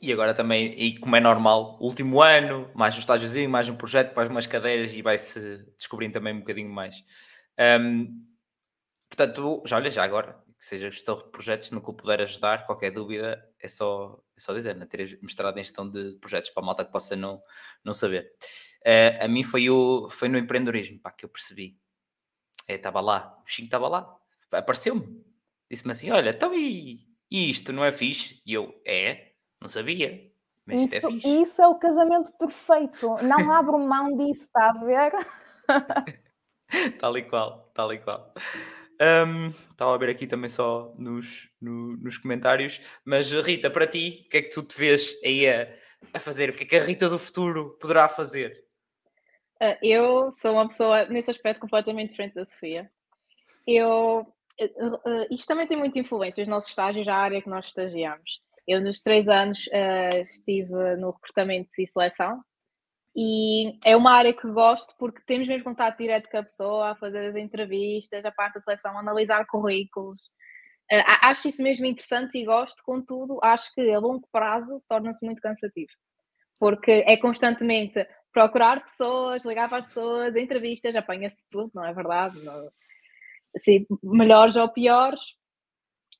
Speaker 1: E agora também, e como é normal, último ano, mais um estágiozinho, mais um projeto, mais umas cadeiras e vai-se descobrindo também um bocadinho mais. Um, portanto, já olha, já agora, que seja gestão de projetos no que eu puder ajudar, qualquer dúvida é só, é só dizer, né? ter mestrado em gestão de projetos para a malta que possa não, não saber. Uh, a mim foi, o, foi no empreendedorismo pá, que eu percebi estava é, lá, o Chico estava lá, apareceu-me, disse-me assim: Olha, então e, e, isto não é fixe? E eu, é, não sabia, mas
Speaker 3: isso,
Speaker 1: isto é fixe.
Speaker 3: Isso é o casamento perfeito, não abro mão disso, está a ver?
Speaker 1: tal e qual, tal e qual. Um, estava a ver aqui também só nos, no, nos comentários. Mas Rita, para ti, o que é que tu te vês aí a, a fazer? O que é que a Rita do futuro poderá fazer?
Speaker 2: Uh, eu sou uma pessoa nesse aspecto completamente diferente da Sofia. Eu, uh, uh, isto também tem muita influência, os nossos estágios, a área que nós estagiamos. Eu, nos três anos, estive no recrutamento e seleção, e é uma área que gosto porque temos mesmo contato direto com a pessoa, a fazer as entrevistas, a parte da seleção, analisar currículos. Uh, acho isso mesmo interessante e gosto, contudo, acho que a longo prazo torna-se muito cansativo, porque é constantemente procurar pessoas, ligar para as pessoas, entrevistas, apanha-se tudo, não é verdade? Não, assim, melhores ou piores,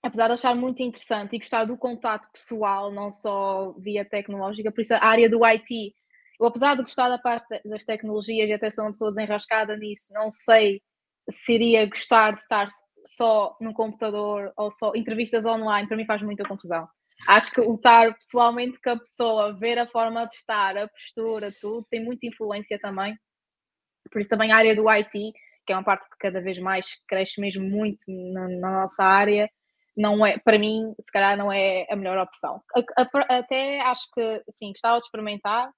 Speaker 2: apesar de achar muito interessante e gostar do contato pessoal, não só via tecnológica, por isso a área do IT eu, apesar de gostar da parte das tecnologias e até sou uma pessoa desenrascada nisso, não sei se iria gostar de estar só no computador ou só entrevistas online, para mim faz muita confusão. Acho que o estar pessoalmente com a pessoa, ver a forma de estar, a postura, tudo, tem muita influência também. Por isso também a área do IT, que é uma parte que cada vez mais cresce mesmo muito na, na nossa área, não é, para mim, se calhar não é a melhor opção. Até acho que, sim, gostava de experimentar,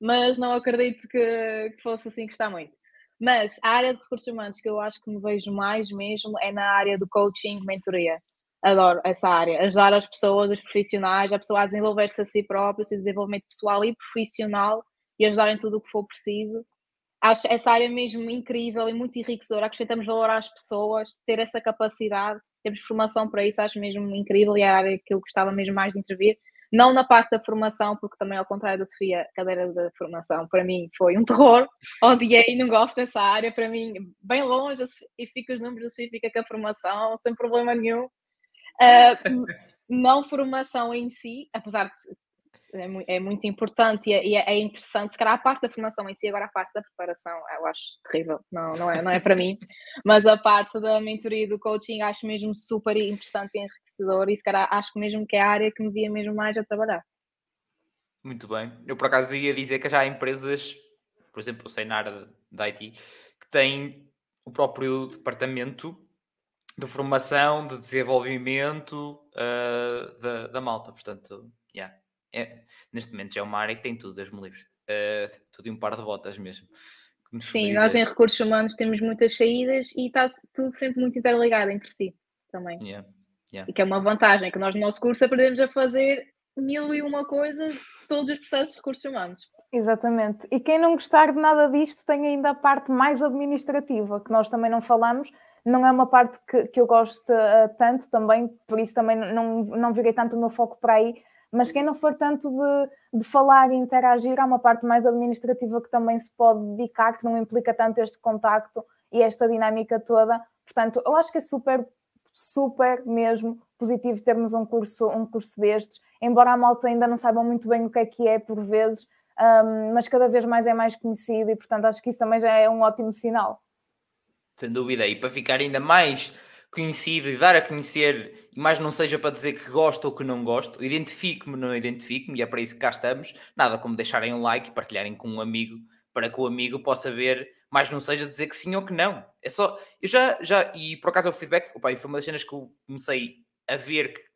Speaker 2: mas não acredito que, que fosse assim está muito. Mas a área de recursos humanos que eu acho que me vejo mais mesmo é na área do coaching, mentoria. Adoro essa área, ajudar as pessoas, os profissionais, a pessoa a desenvolver-se a si própria, esse desenvolvimento pessoal e profissional e ajudar em tudo o que for preciso. Acho essa área mesmo incrível e muito enriquecedora. Acrescentamos valor às pessoas, ter essa capacidade, temos formação para isso, acho mesmo incrível e é a área que eu gostava mesmo mais de intervir. Não na parte da formação, porque também, ao contrário da Sofia, a cadeira da formação para mim foi um terror. Odiei, não gosto dessa área. Para mim, bem longe, e fica os números da Sofia, fica com a formação, sem problema nenhum. Uh, não formação em si, apesar de é, é muito importante e é, é, interessante. Se calhar a parte da formação em si, agora a parte da preparação, eu acho terrível, não, não, é, não é para mim. Mas a parte da mentoria e do coaching acho mesmo super interessante e enriquecedor e se calhar acho que mesmo que é a área que me via mesmo mais a trabalhar.
Speaker 1: Muito bem. Eu por acaso ia dizer que já há empresas, por exemplo, eu sei na área da IT, que têm o próprio departamento de formação, de desenvolvimento uh, da, da malta. Portanto, é, neste momento já é uma área que tem tudo, Deus-me livre. Uh, tudo em um par de botas mesmo.
Speaker 2: Sim, nós em recursos humanos temos muitas saídas e está tudo sempre muito interligado entre si também.
Speaker 1: Yeah, yeah.
Speaker 2: E que é uma vantagem, que nós no nosso curso aprendemos a fazer mil e uma coisas, todos os processos de recursos humanos.
Speaker 3: Exatamente. E quem não gostar de nada disto tem ainda a parte mais administrativa, que nós também não falamos. Não é uma parte que, que eu gosto uh, tanto também, por isso também não, não virei tanto o meu foco para aí, mas quem não for tanto de, de falar e interagir, há uma parte mais administrativa que também se pode dedicar, que não implica tanto este contacto e esta dinâmica toda. Portanto, eu acho que é super, super mesmo positivo termos um curso, um curso destes, embora a malta ainda não saiba muito bem o que é que é por vezes, um, mas cada vez mais é mais conhecido e, portanto, acho que isso também já é um ótimo sinal.
Speaker 1: Sem dúvida, e para ficar ainda mais conhecido e dar a conhecer, e mais não seja para dizer que gosto ou que não gosto, identifico-me ou não identifico-me, e é para isso que cá estamos. Nada como deixarem um like e partilharem com um amigo, para que o amigo possa ver, mais não seja dizer que sim ou que não. É só, eu já, já e por acaso o feedback, opa, foi uma das cenas que eu comecei a ver que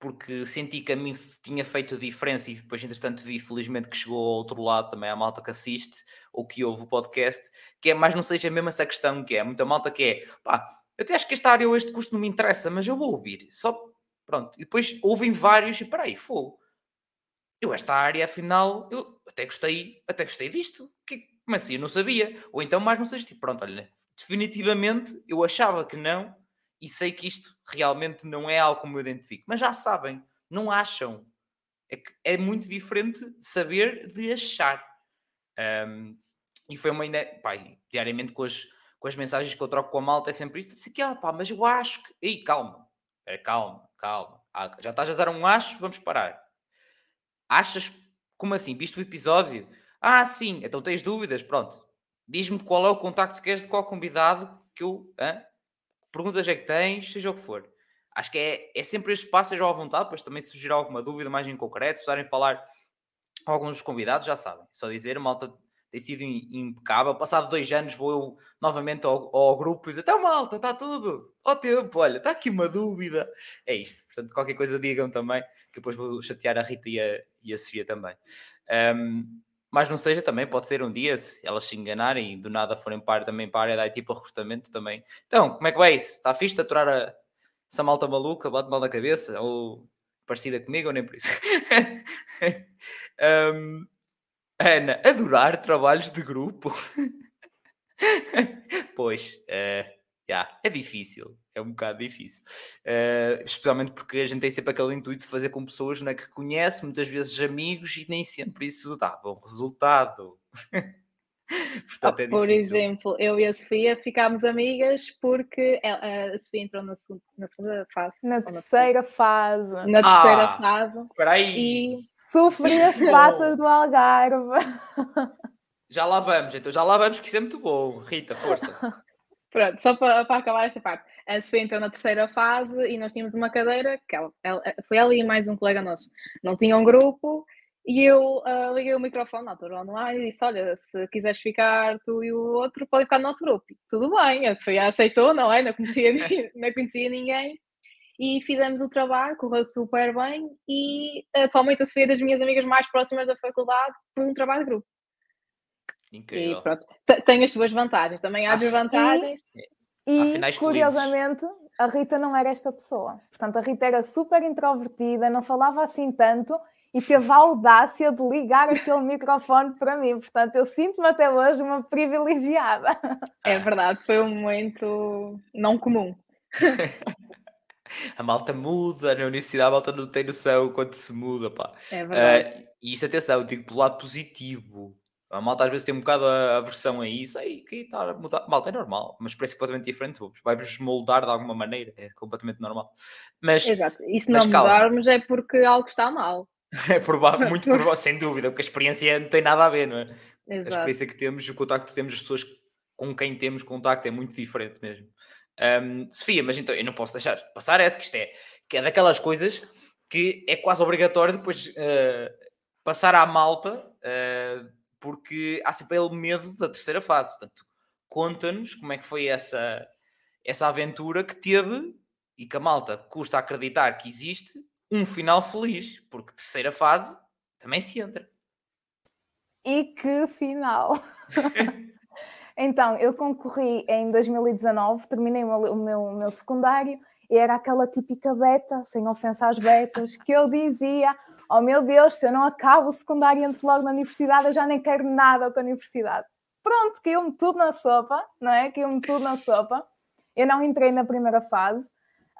Speaker 1: porque senti que a mim tinha feito diferença e depois, entretanto, vi felizmente que chegou ao outro lado também a malta que assiste ou que ouve o podcast, que é mais não seja mesmo essa questão, que é muita malta que é pá, eu até acho que esta área ou este curso não me interessa, mas eu vou ouvir. Só, pronto. E depois ouvem vários e peraí, fogo. Eu esta área, afinal, eu até gostei, até gostei disto. Que, como assim? Eu não sabia. Ou então mais não seja tipo, pronto, olha, definitivamente eu achava que não e sei que isto realmente não é algo como eu identifico. Mas já sabem, não acham. É, que é muito diferente saber de achar. Um, e foi uma pai, diariamente com as com as mensagens que eu troco com a malta é sempre isto, assim que, ah, pá, mas eu acho que. Ei, calma, é, calma, calma. Ah, já estás a dar um acho, vamos parar. Achas, como assim? Viste o episódio? Ah, sim, então tens dúvidas? Pronto. Diz-me qual é o contacto que queres de qual convidado, que eu. Hã? Perguntas é que tens, seja o que for. Acho que é, é sempre este espaço, seja à vontade, depois também se surgir alguma dúvida mais em concreto, se precisarem falar alguns dos convidados, já sabem. Só dizer, malta tem sido impecável. Passado dois anos vou eu novamente ao, ao grupo e dizer, está malta, está tudo, ao tempo, olha, está aqui uma dúvida. É isto. Portanto, qualquer coisa digam também, que depois vou chatear a Rita e a, e a Sofia também. Um, mas não seja também, pode ser um dia, se elas se enganarem e do nada forem para, também para a área da IT para recrutamento também. Então, como é que vai isso? Está fixe de aturar a, essa malta maluca, bate mal na cabeça? Ou parecida comigo, ou nem por isso? um, Ana, adorar trabalhos de grupo. pois, uh, yeah, é difícil, é um bocado difícil. Uh, especialmente porque a gente tem sempre aquele intuito de fazer com pessoas né, que conhece, muitas vezes amigos, e nem sempre isso dá bom resultado.
Speaker 2: Portanto, é Por exemplo, eu e a Sofia ficámos amigas porque a Sofia entrou na, segunda, na segunda fase.
Speaker 3: Na terceira fase.
Speaker 2: Na terceira ah, fase.
Speaker 1: Peraí.
Speaker 3: E Sofri as passas do Algarve.
Speaker 1: Já lá vamos, então já lá vamos, que isso é muito bom. Rita, força.
Speaker 2: Pronto, só para, para acabar esta parte. A Sofia entrou na terceira fase e nós tínhamos uma cadeira, que ela, ela, foi ela e mais um colega nosso. Não tinha um grupo e eu uh, liguei o microfone na altura online e disse: Olha, se quiseres ficar tu e o outro, pode ficar no nosso grupo. Tudo bem, a Sofia aceitou, não é? Não conhecia, não conhecia ninguém e fizemos o trabalho, correu super bem e atualmente a Sofia é das minhas amigas mais próximas da faculdade por um trabalho de grupo.
Speaker 1: Incrível.
Speaker 2: E pronto, tem as suas vantagens, também há desvantagens.
Speaker 3: E, e curiosamente, a Rita não era esta pessoa. Portanto, a Rita era super introvertida, não falava assim tanto e teve a audácia de ligar aquele microfone para mim. Portanto, eu sinto-me até hoje uma privilegiada.
Speaker 2: É verdade, foi um momento não comum.
Speaker 1: a malta muda, na universidade a malta não tem noção quando se muda, pá.
Speaker 2: É verdade.
Speaker 1: Uh, e isto, atenção, eu digo pelo lado positivo. A malta às vezes tem um bocado a aversão a isso, aí que está a mudar. Malta é normal, mas parece completamente diferente. Vai-vos moldar de alguma maneira, é completamente normal. Mas,
Speaker 2: Exato, e se não calma. mudarmos é porque algo está mal.
Speaker 1: É provável, muito provável, sem dúvida, porque a experiência não tem nada a ver, não é? Exato. A experiência que temos, o contacto que temos, as pessoas com quem temos contacto é muito diferente mesmo. Um, Sofia, mas então eu não posso deixar passar essa, que isto é, que é daquelas coisas que é quase obrigatório depois uh, passar à malta, uh, porque há sempre ele medo da terceira fase. Portanto, conta-nos como é que foi essa, essa aventura que teve e que a malta custa acreditar que existe um final feliz, porque terceira fase também se entra.
Speaker 3: E que final! Então, eu concorri em 2019, terminei o meu, o meu, o meu secundário e era aquela típica beta, sem ofensa às betas, que eu dizia: Oh meu Deus, se eu não acabo o secundário e entro logo na universidade, eu já nem quero nada com a universidade. Pronto, caiu-me tudo na sopa, não é? Caiu-me tudo na sopa. Eu não entrei na primeira fase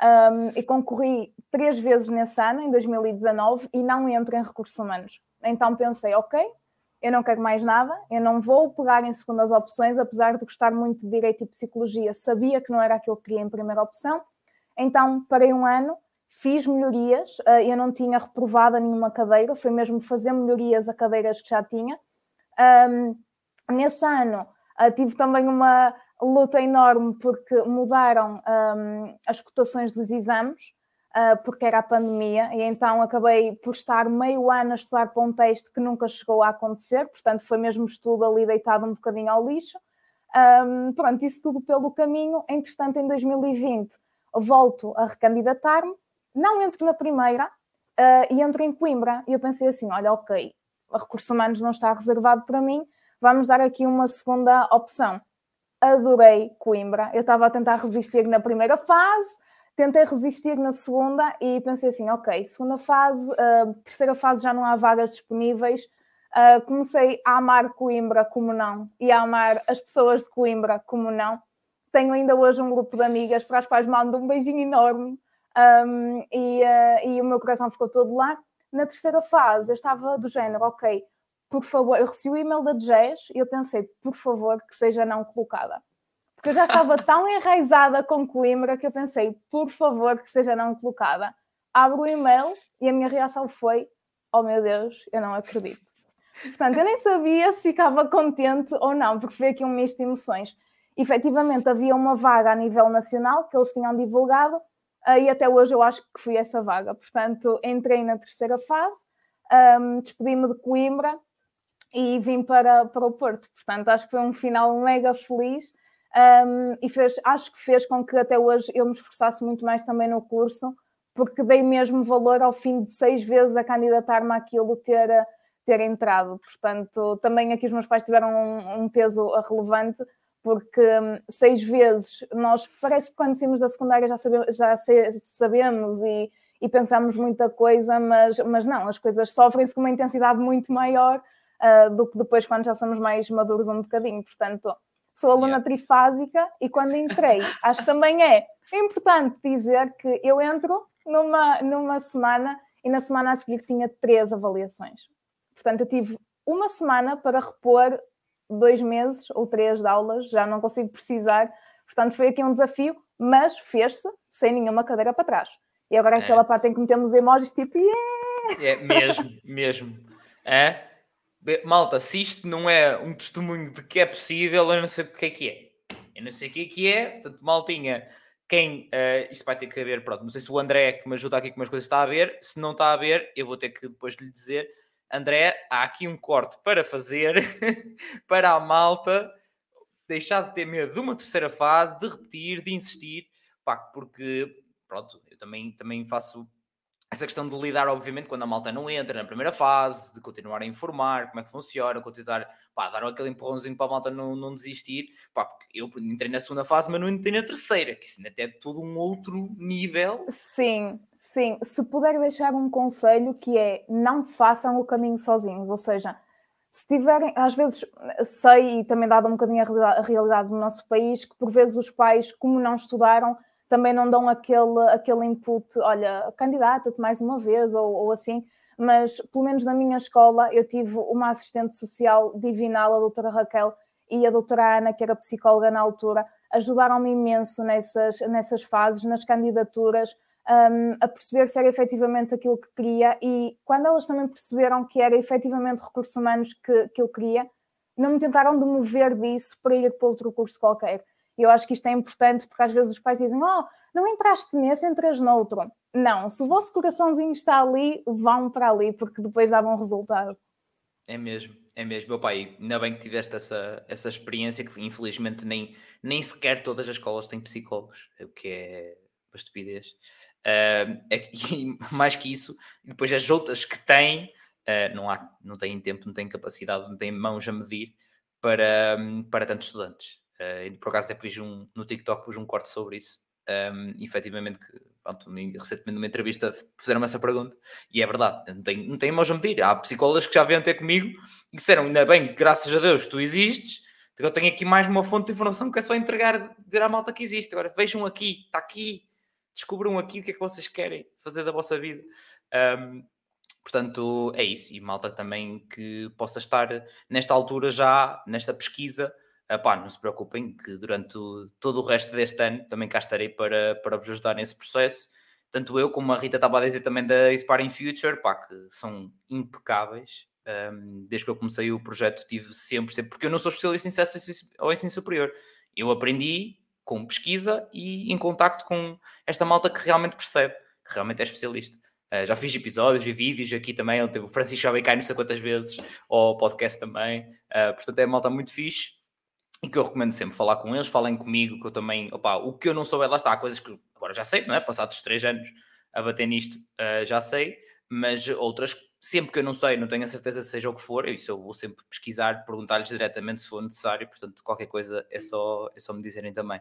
Speaker 3: um, e concorri três vezes nesse ano, em 2019, e não entro em recursos humanos. Então pensei: Ok, eu não quero mais nada, eu não vou pegar em segundas opções, apesar de gostar muito de Direito e Psicologia, sabia que não era aquilo que queria em primeira opção, então parei um ano, fiz melhorias, eh, eu não tinha reprovado nenhuma cadeira, foi mesmo fazer melhorias a cadeiras que já tinha. Nesse ano eh, tive também uma luta enorme porque mudaram as cotações dos exames, porque era a pandemia, e então acabei por estar meio ano a estudar para um texto que nunca chegou a acontecer, portanto foi mesmo estudo ali deitado um bocadinho ao lixo. Um, pronto, isso tudo pelo caminho. Entretanto, em 2020, volto a recandidatar-me, não entro na primeira uh, e entro em Coimbra. E eu pensei assim: olha, ok, recursos humanos não está reservado para mim, vamos dar aqui uma segunda opção. Adorei Coimbra, eu estava a tentar resistir na primeira fase, tentei resistir na segunda e pensei assim, ok, segunda fase, uh, terceira fase já não há vagas disponíveis. Uh, comecei a amar Coimbra como não e a amar as pessoas de Coimbra como não. Tenho ainda hoje um grupo de amigas para as quais mando um beijinho enorme um, e, uh, e o meu coração ficou todo lá. Na terceira fase eu estava do género, ok, por favor, eu recebi o e-mail da Jazz e eu pensei, por favor, que seja não colocada porque eu já estava tão enraizada com Coimbra que eu pensei, por favor, que seja não colocada. Abro o e-mail e a minha reação foi: Oh meu Deus, eu não acredito. Portanto, eu nem sabia se ficava contente ou não, porque foi aqui um misto de emoções. efetivamente havia uma vaga a nível nacional que eles tinham divulgado uh, e até hoje eu acho que fui essa vaga. Portanto, entrei na terceira fase, um, despedi-me de Coimbra e vim para, para o Porto. Portanto, acho que foi um final mega feliz um, e fez, acho que fez com que até hoje eu me esforçasse muito mais também no curso, porque dei mesmo valor ao fim de seis vezes a candidatar-me àquilo ter, ter entrado. Portanto, também aqui os meus pais tiveram um, um peso relevante, porque um, seis vezes nós parece que quando saímos da secundária já sabemos, já sabemos e, e pensamos muita coisa, mas, mas não, as coisas sofrem-se com uma intensidade muito maior uh, do que depois quando já somos mais maduros um bocadinho. Portanto, sou aluna yeah. trifásica e quando entrei, acho que também é importante dizer que eu entro numa, numa semana e na semana a seguir tinha três avaliações. Portanto, eu tive uma semana para repor dois meses ou três de aulas, já não consigo precisar. Portanto, foi aqui um desafio, mas fez-se sem nenhuma cadeira para trás. E agora é aquela parte em que metemos emojis tipo, yeah!
Speaker 1: É mesmo, mesmo. É? Malta, se isto não é um testemunho de que é possível, eu não sei o que é que é. Eu não sei o que é que é, portanto, maltinha, quem uh, isto vai ter que haver, pronto, não sei se o André que me ajuda aqui com umas coisas está a ver, se não está a ver, eu vou ter que depois lhe dizer, André, há aqui um corte para fazer para a malta deixar de ter medo de uma terceira fase, de repetir, de insistir, pá, porque pronto, eu também, também faço essa questão de lidar, obviamente, quando a malta não entra na primeira fase, de continuar a informar como é que funciona, continuar, pá, dar aquele empurrãozinho para a malta não, não desistir, pá, porque eu entrei na segunda fase, mas não entrei na terceira, que isso até é todo um outro nível.
Speaker 3: Sim, sim. Se puder deixar um conselho que é não façam o caminho sozinhos, ou seja, se tiverem, às vezes sei, e também dado um bocadinho a realidade do nosso país, que por vezes os pais, como não estudaram, também não dão aquele, aquele input, olha, candidata-te mais uma vez ou, ou, assim, mas pelo menos na minha escola eu tive uma assistente social divinal, a doutora Raquel, e a doutora Ana, que era psicóloga na altura, ajudaram-me imenso nessas, nessas fases, nas candidaturas, um, a perceber se era efetivamente aquilo que queria e quando elas também perceberam que era efetivamente recursos humanos que, que eu queria, não me tentaram demover disso para ir para outro curso qualquer. E eu acho que isto é importante porque às vezes os pais dizem: Oh, não entraste nesse, entras noutro. Não, se o vosso coraçãozinho está ali, vão para ali, porque depois dá bom resultado.
Speaker 1: É mesmo, é mesmo. Meu pai, ainda bem que tiveste essa, essa experiência que infelizmente nem, nem sequer todas as escolas têm psicólogos, o que é uma estupidez. Uh, é, e mais que isso, depois as outras que têm, uh, não, há, não têm tempo, não têm capacidade, não têm mãos a medir para, para tantos estudantes. Uh, por acaso até fiz um, no TikTok pus um corte sobre isso. Um, efetivamente, que, pronto, recentemente numa entrevista fizeram-me essa pergunta e é verdade, não tem, não tem mais a medir. Há psicólogos que já vieram ter comigo e disseram: ainda bem, graças a Deus, tu existes. Eu tenho aqui mais uma fonte de informação que é só entregar, dizer à malta que existe. Agora vejam aqui, está aqui, descubram aqui o que é que vocês querem fazer da vossa vida. Um, portanto, é isso. E malta também que possa estar nesta altura já, nesta pesquisa Epá, não se preocupem que durante o, todo o resto deste ano também cá estarei para, para vos ajudar nesse processo. Tanto eu como a Rita estava a dizer também da Aspiring Future, pá, que são impecáveis. Um, desde que eu comecei o projeto tive sempre, sempre, porque eu não sou especialista em acesso ao ensino superior. Eu aprendi com pesquisa e em contacto com esta malta que realmente percebe, que realmente é especialista. Uh, já fiz episódios e vídeos aqui também, teve o Francisco Chavecai não sei quantas vezes, ou podcast também. Uh, portanto, é uma malta muito fixe e que eu recomendo sempre falar com eles, falem comigo, que eu também, opa, o que eu não souber, lá está, há coisas que agora já sei, não é? Passados três anos a bater nisto, uh, já sei, mas outras, sempre que eu não sei, não tenho a certeza seja o que for, isso eu vou sempre pesquisar, perguntar-lhes diretamente se for necessário, portanto, qualquer coisa é só, é só me dizerem também.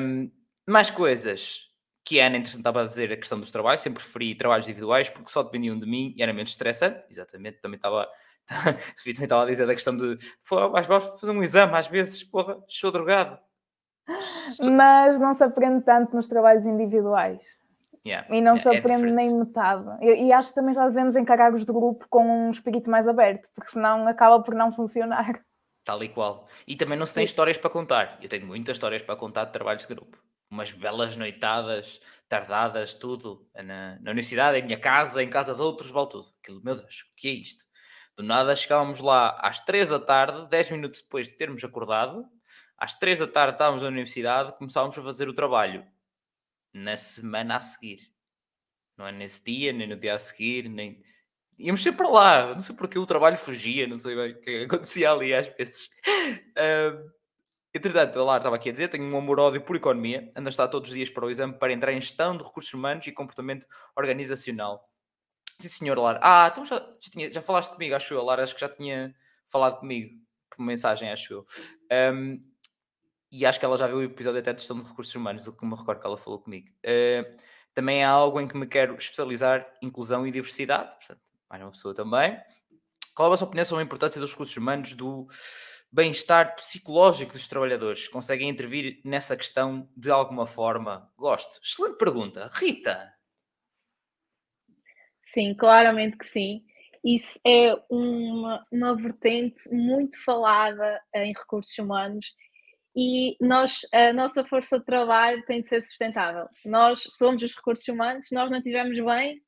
Speaker 1: Um, mais coisas que a Ana, entretanto, estava a dizer a questão dos trabalhos, sempre preferi trabalhos individuais porque só dependiam de mim e era menos estressante, exatamente, também estava Sofia também estava a dizer da questão de vais fazer um exame, às vezes, porra, estou drogado.
Speaker 3: Mas não se aprende tanto nos trabalhos individuais.
Speaker 1: Yeah,
Speaker 3: e não
Speaker 1: yeah,
Speaker 3: se é aprende é nem metade. E, e, acho que também já devemos encarar os de grupo com um espírito mais aberto, porque senão acaba por não funcionar.
Speaker 1: Tal e qual. E também não se tem histórias para contar. Eu tenho muitas histórias para contar de trabalhos de grupo. Umas belas noitadas, tardadas, tudo. Na, na universidade, em minha casa, em casa de outros, vale tudo. Aquilo, meu Deus, o que é isto? Do nada chegávamos lá às 3 da tarde, 10 minutos depois de termos acordado, às três da tarde estávamos na universidade, começávamos a fazer o trabalho na semana a seguir. Não é nesse dia, nem no dia a seguir, nem. Íamos sempre para lá, não sei porque o trabalho fugia, não sei bem o que acontecia ali às vezes. Uh, entretanto, Lara estava aqui a dizer: tenho um amor-ódio por economia, ando a estar todos os dias para o exame para entrar em gestão de recursos humanos e comportamento organizacional. Sim, senhor Lara. Ah, então já, já, tinha, já falaste comigo, acho eu, Lara, acho que já tinha falado comigo por mensagem, acho eu. Um, e acho que ela já viu o episódio até de gestão de recursos humanos, do que me recordo que ela falou comigo. Uh, também é algo em que me quero especializar inclusão e diversidade, portanto, mais uma pessoa também. Qual é a vossa opinião sobre a importância dos recursos humanos, do bem-estar psicológico dos trabalhadores? Conseguem intervir nessa questão de alguma forma? Gosto. Excelente pergunta. Rita?
Speaker 2: Sim, claramente que sim. Isso é uma, uma vertente muito falada em recursos humanos e nós, a nossa força de trabalho tem de ser sustentável. Nós somos os recursos humanos, nós não estivermos bem,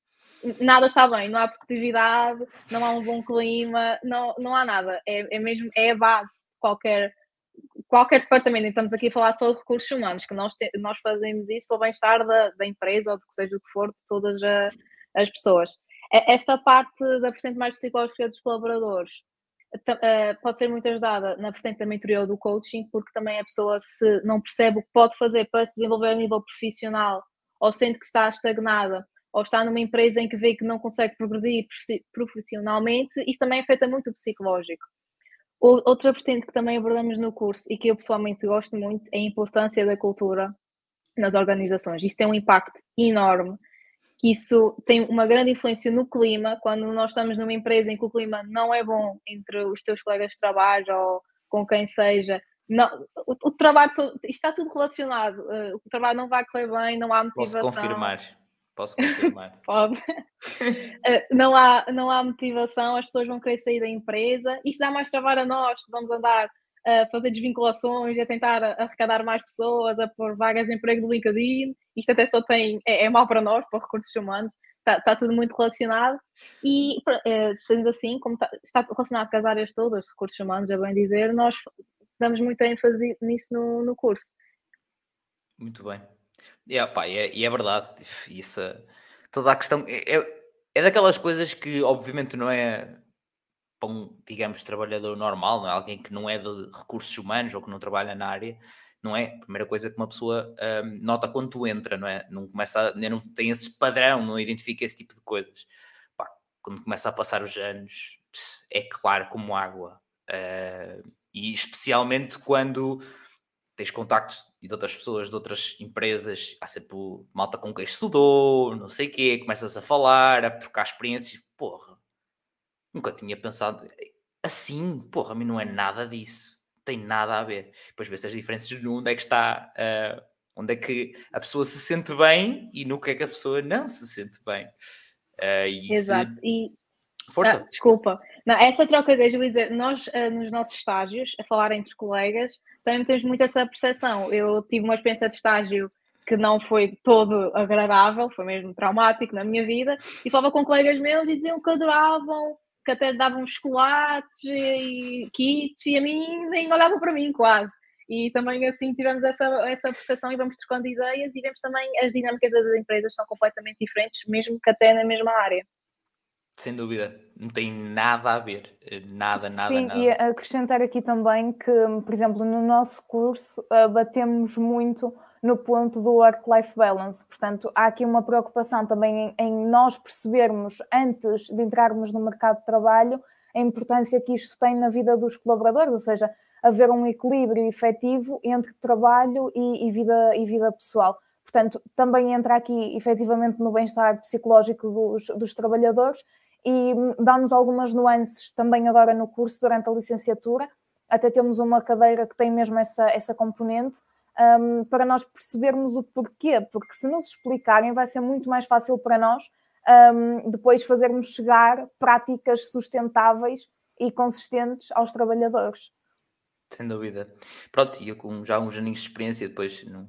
Speaker 2: nada está bem, não há produtividade, não há um bom clima, não, não há nada. É, é mesmo, é a base de qualquer, qualquer departamento. estamos aqui a falar só de recursos humanos, que nós, te, nós fazemos isso para o bem-estar da, da empresa ou de que seja o que for, de todas a, as pessoas. Esta parte da vertente mais psicológica dos colaboradores uh, pode ser muito ajudada na vertente mentoria ou do coaching, porque também a pessoa se não percebe o que pode fazer para se desenvolver a nível profissional, ou sente que está estagnada, ou está numa empresa em que vê que não consegue progredir profissionalmente, isso também afeta muito o psicológico. Outra vertente que também abordamos no curso e que eu pessoalmente gosto muito é a importância da cultura nas organizações. Isso tem um impacto enorme que isso tem uma grande influência no clima, quando nós estamos numa empresa em que o clima não é bom entre os teus colegas de trabalho ou com quem seja, não, o, o trabalho, todo, está tudo relacionado, uh, o trabalho não vai correr bem, não há motivação.
Speaker 1: Posso confirmar, posso confirmar.
Speaker 2: Pobre. uh, não, há, não há motivação, as pessoas vão querer sair da empresa, isso dá mais trabalho a nós, que vamos andar a fazer desvinculações, a tentar arrecadar mais pessoas, a pôr vagas de emprego do LinkedIn. Isto até só tem, é, é mau para nós, para recursos humanos, está, tá tudo muito relacionado. E é, sendo assim, como está, está relacionado com as áreas todas, recursos humanos, é bem dizer, nós damos muita ênfase nisso no, no curso.
Speaker 1: Muito bem. E, e, é, e é verdade, isso, toda a questão é, é, é daquelas coisas que obviamente não é para um, digamos, trabalhador normal, não é? alguém que não é de recursos humanos ou que não trabalha na área, não é? A primeira coisa que uma pessoa um, nota quando tu entra, não é? Não começa a, não tem esse padrão, não identifica esse tipo de coisas. Pá, quando começa a passar os anos, é claro como água. Uh, e especialmente quando tens contactos de outras pessoas, de outras empresas, há sempre malta com quem estudou, não sei o quê, começas a falar, a trocar experiências, porra, Nunca tinha pensado assim, porra, a mim não é nada disso. Tem nada a ver. Depois vê-se as diferenças no onde é que está, uh, onde é que a pessoa se sente bem e no que é que a pessoa não se sente bem.
Speaker 2: Uh, e Exato. Se... E... Força. Ah, desculpa. Não, essa troca de dizer, nós uh, nos nossos estágios, a falar entre colegas, também temos muito essa percepção. Eu tive uma experiência de estágio que não foi todo agradável, foi mesmo traumático na minha vida, e falava com colegas meus e diziam que adoravam que até davam chocolates e kits e a mim nem olhavam para mim quase. E também assim tivemos essa, essa percepção e vamos trocando ideias e vemos também as dinâmicas das empresas são completamente diferentes, mesmo que até na mesma área.
Speaker 1: Sem dúvida, não tem nada a ver, nada, nada,
Speaker 3: Sim,
Speaker 1: nada.
Speaker 3: e acrescentar aqui também que, por exemplo, no nosso curso uh, batemos muito no ponto do work-life balance. Portanto, há aqui uma preocupação também em, em, nós percebermos, antes de entrarmos no mercado de trabalho, a importância que isto tem na vida dos colaboradores, ou seja, haver um equilíbrio efetivo entre trabalho e, e vida, e vida pessoal. Portanto, também entra aqui efetivamente no bem-estar psicológico dos, dos trabalhadores e dá-nos algumas nuances também agora no curso, durante a licenciatura. Até temos uma cadeira que tem mesmo essa, essa componente, um, para nós percebermos o porquê, porque se nos explicarem vai ser muito mais fácil para nós um, depois fazermos chegar práticas sustentáveis e consistentes aos trabalhadores.
Speaker 1: Sem dúvida. Pronto, e eu com já uns aninhos de experiência, depois não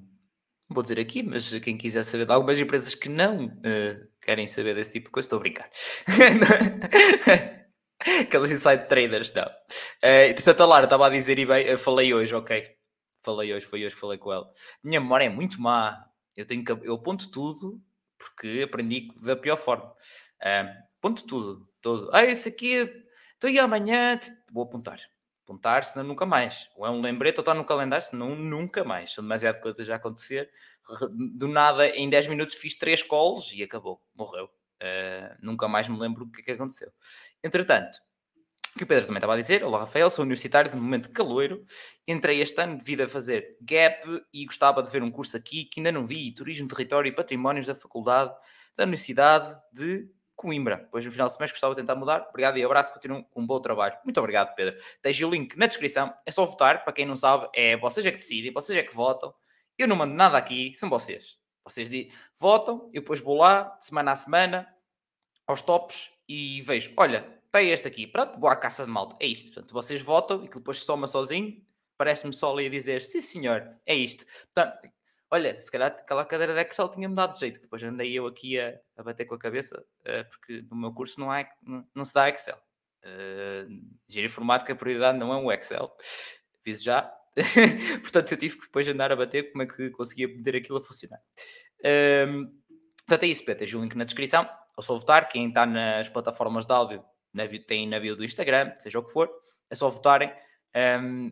Speaker 1: vou dizer aqui, mas quem quiser saber de algumas empresas que não uh, querem saber desse tipo de coisa, estou a brincar. Aqueles inside traders, não. Uh, portanto, a Lara estava a dizer, e bem, eu falei hoje, ok, falei hoje, foi hoje que falei com ela. Minha memória é muito má. Eu tenho que, eu aponto tudo porque aprendi da pior forma. Uh, aponto tudo, tudo. Ah, esse aqui, estou aí amanhã, vou apontar. Apontar, senão nunca mais. Ou é um lembrete ou está no calendário, senão nunca mais. São demasiado coisas a acontecer. Do nada, em 10 minutos fiz 3 calls e acabou, morreu. Uh, nunca mais me lembro o que, é que aconteceu. Entretanto, que o Pedro também estava a dizer, olá Rafael, sou universitário de momento caloiro, entrei este ano devido a fazer GAP e gostava de ver um curso aqui que ainda não vi, Turismo, Território e Patrimónios da Faculdade da Universidade de Coimbra. Depois no final do semestre gostava de tentar mudar. Obrigado e abraço, continuem com um bom trabalho. Muito obrigado, Pedro. Deixe o link na descrição, é só votar, para quem não sabe, é vocês é que decidem, vocês é que votam. Eu não mando nada aqui, são vocês. Vocês votam, eu depois vou lá, semana a semana, aos tops e vejo, olha, tem este aqui, pronto, boa caça de malta, é isto. Portanto, vocês votam e que depois soma sozinho, parece-me só ali a dizer, sim senhor, é isto. Portanto, olha, se calhar aquela cadeira de Excel tinha-me dado jeito, depois andei eu aqui a, a bater com a cabeça, uh, porque no meu curso não, há, não, não se dá Excel. Uh, Engenharia informática, a prioridade não é um Excel. Fiz já. portanto, eu tive que depois andar a bater como é que conseguia meter aquilo a funcionar. Uh, portanto, é isso, Pedro. Tens o link na descrição. Ou só votar. Quem está nas plataformas de áudio na, tem na bio do Instagram, seja o que for, é só votarem um,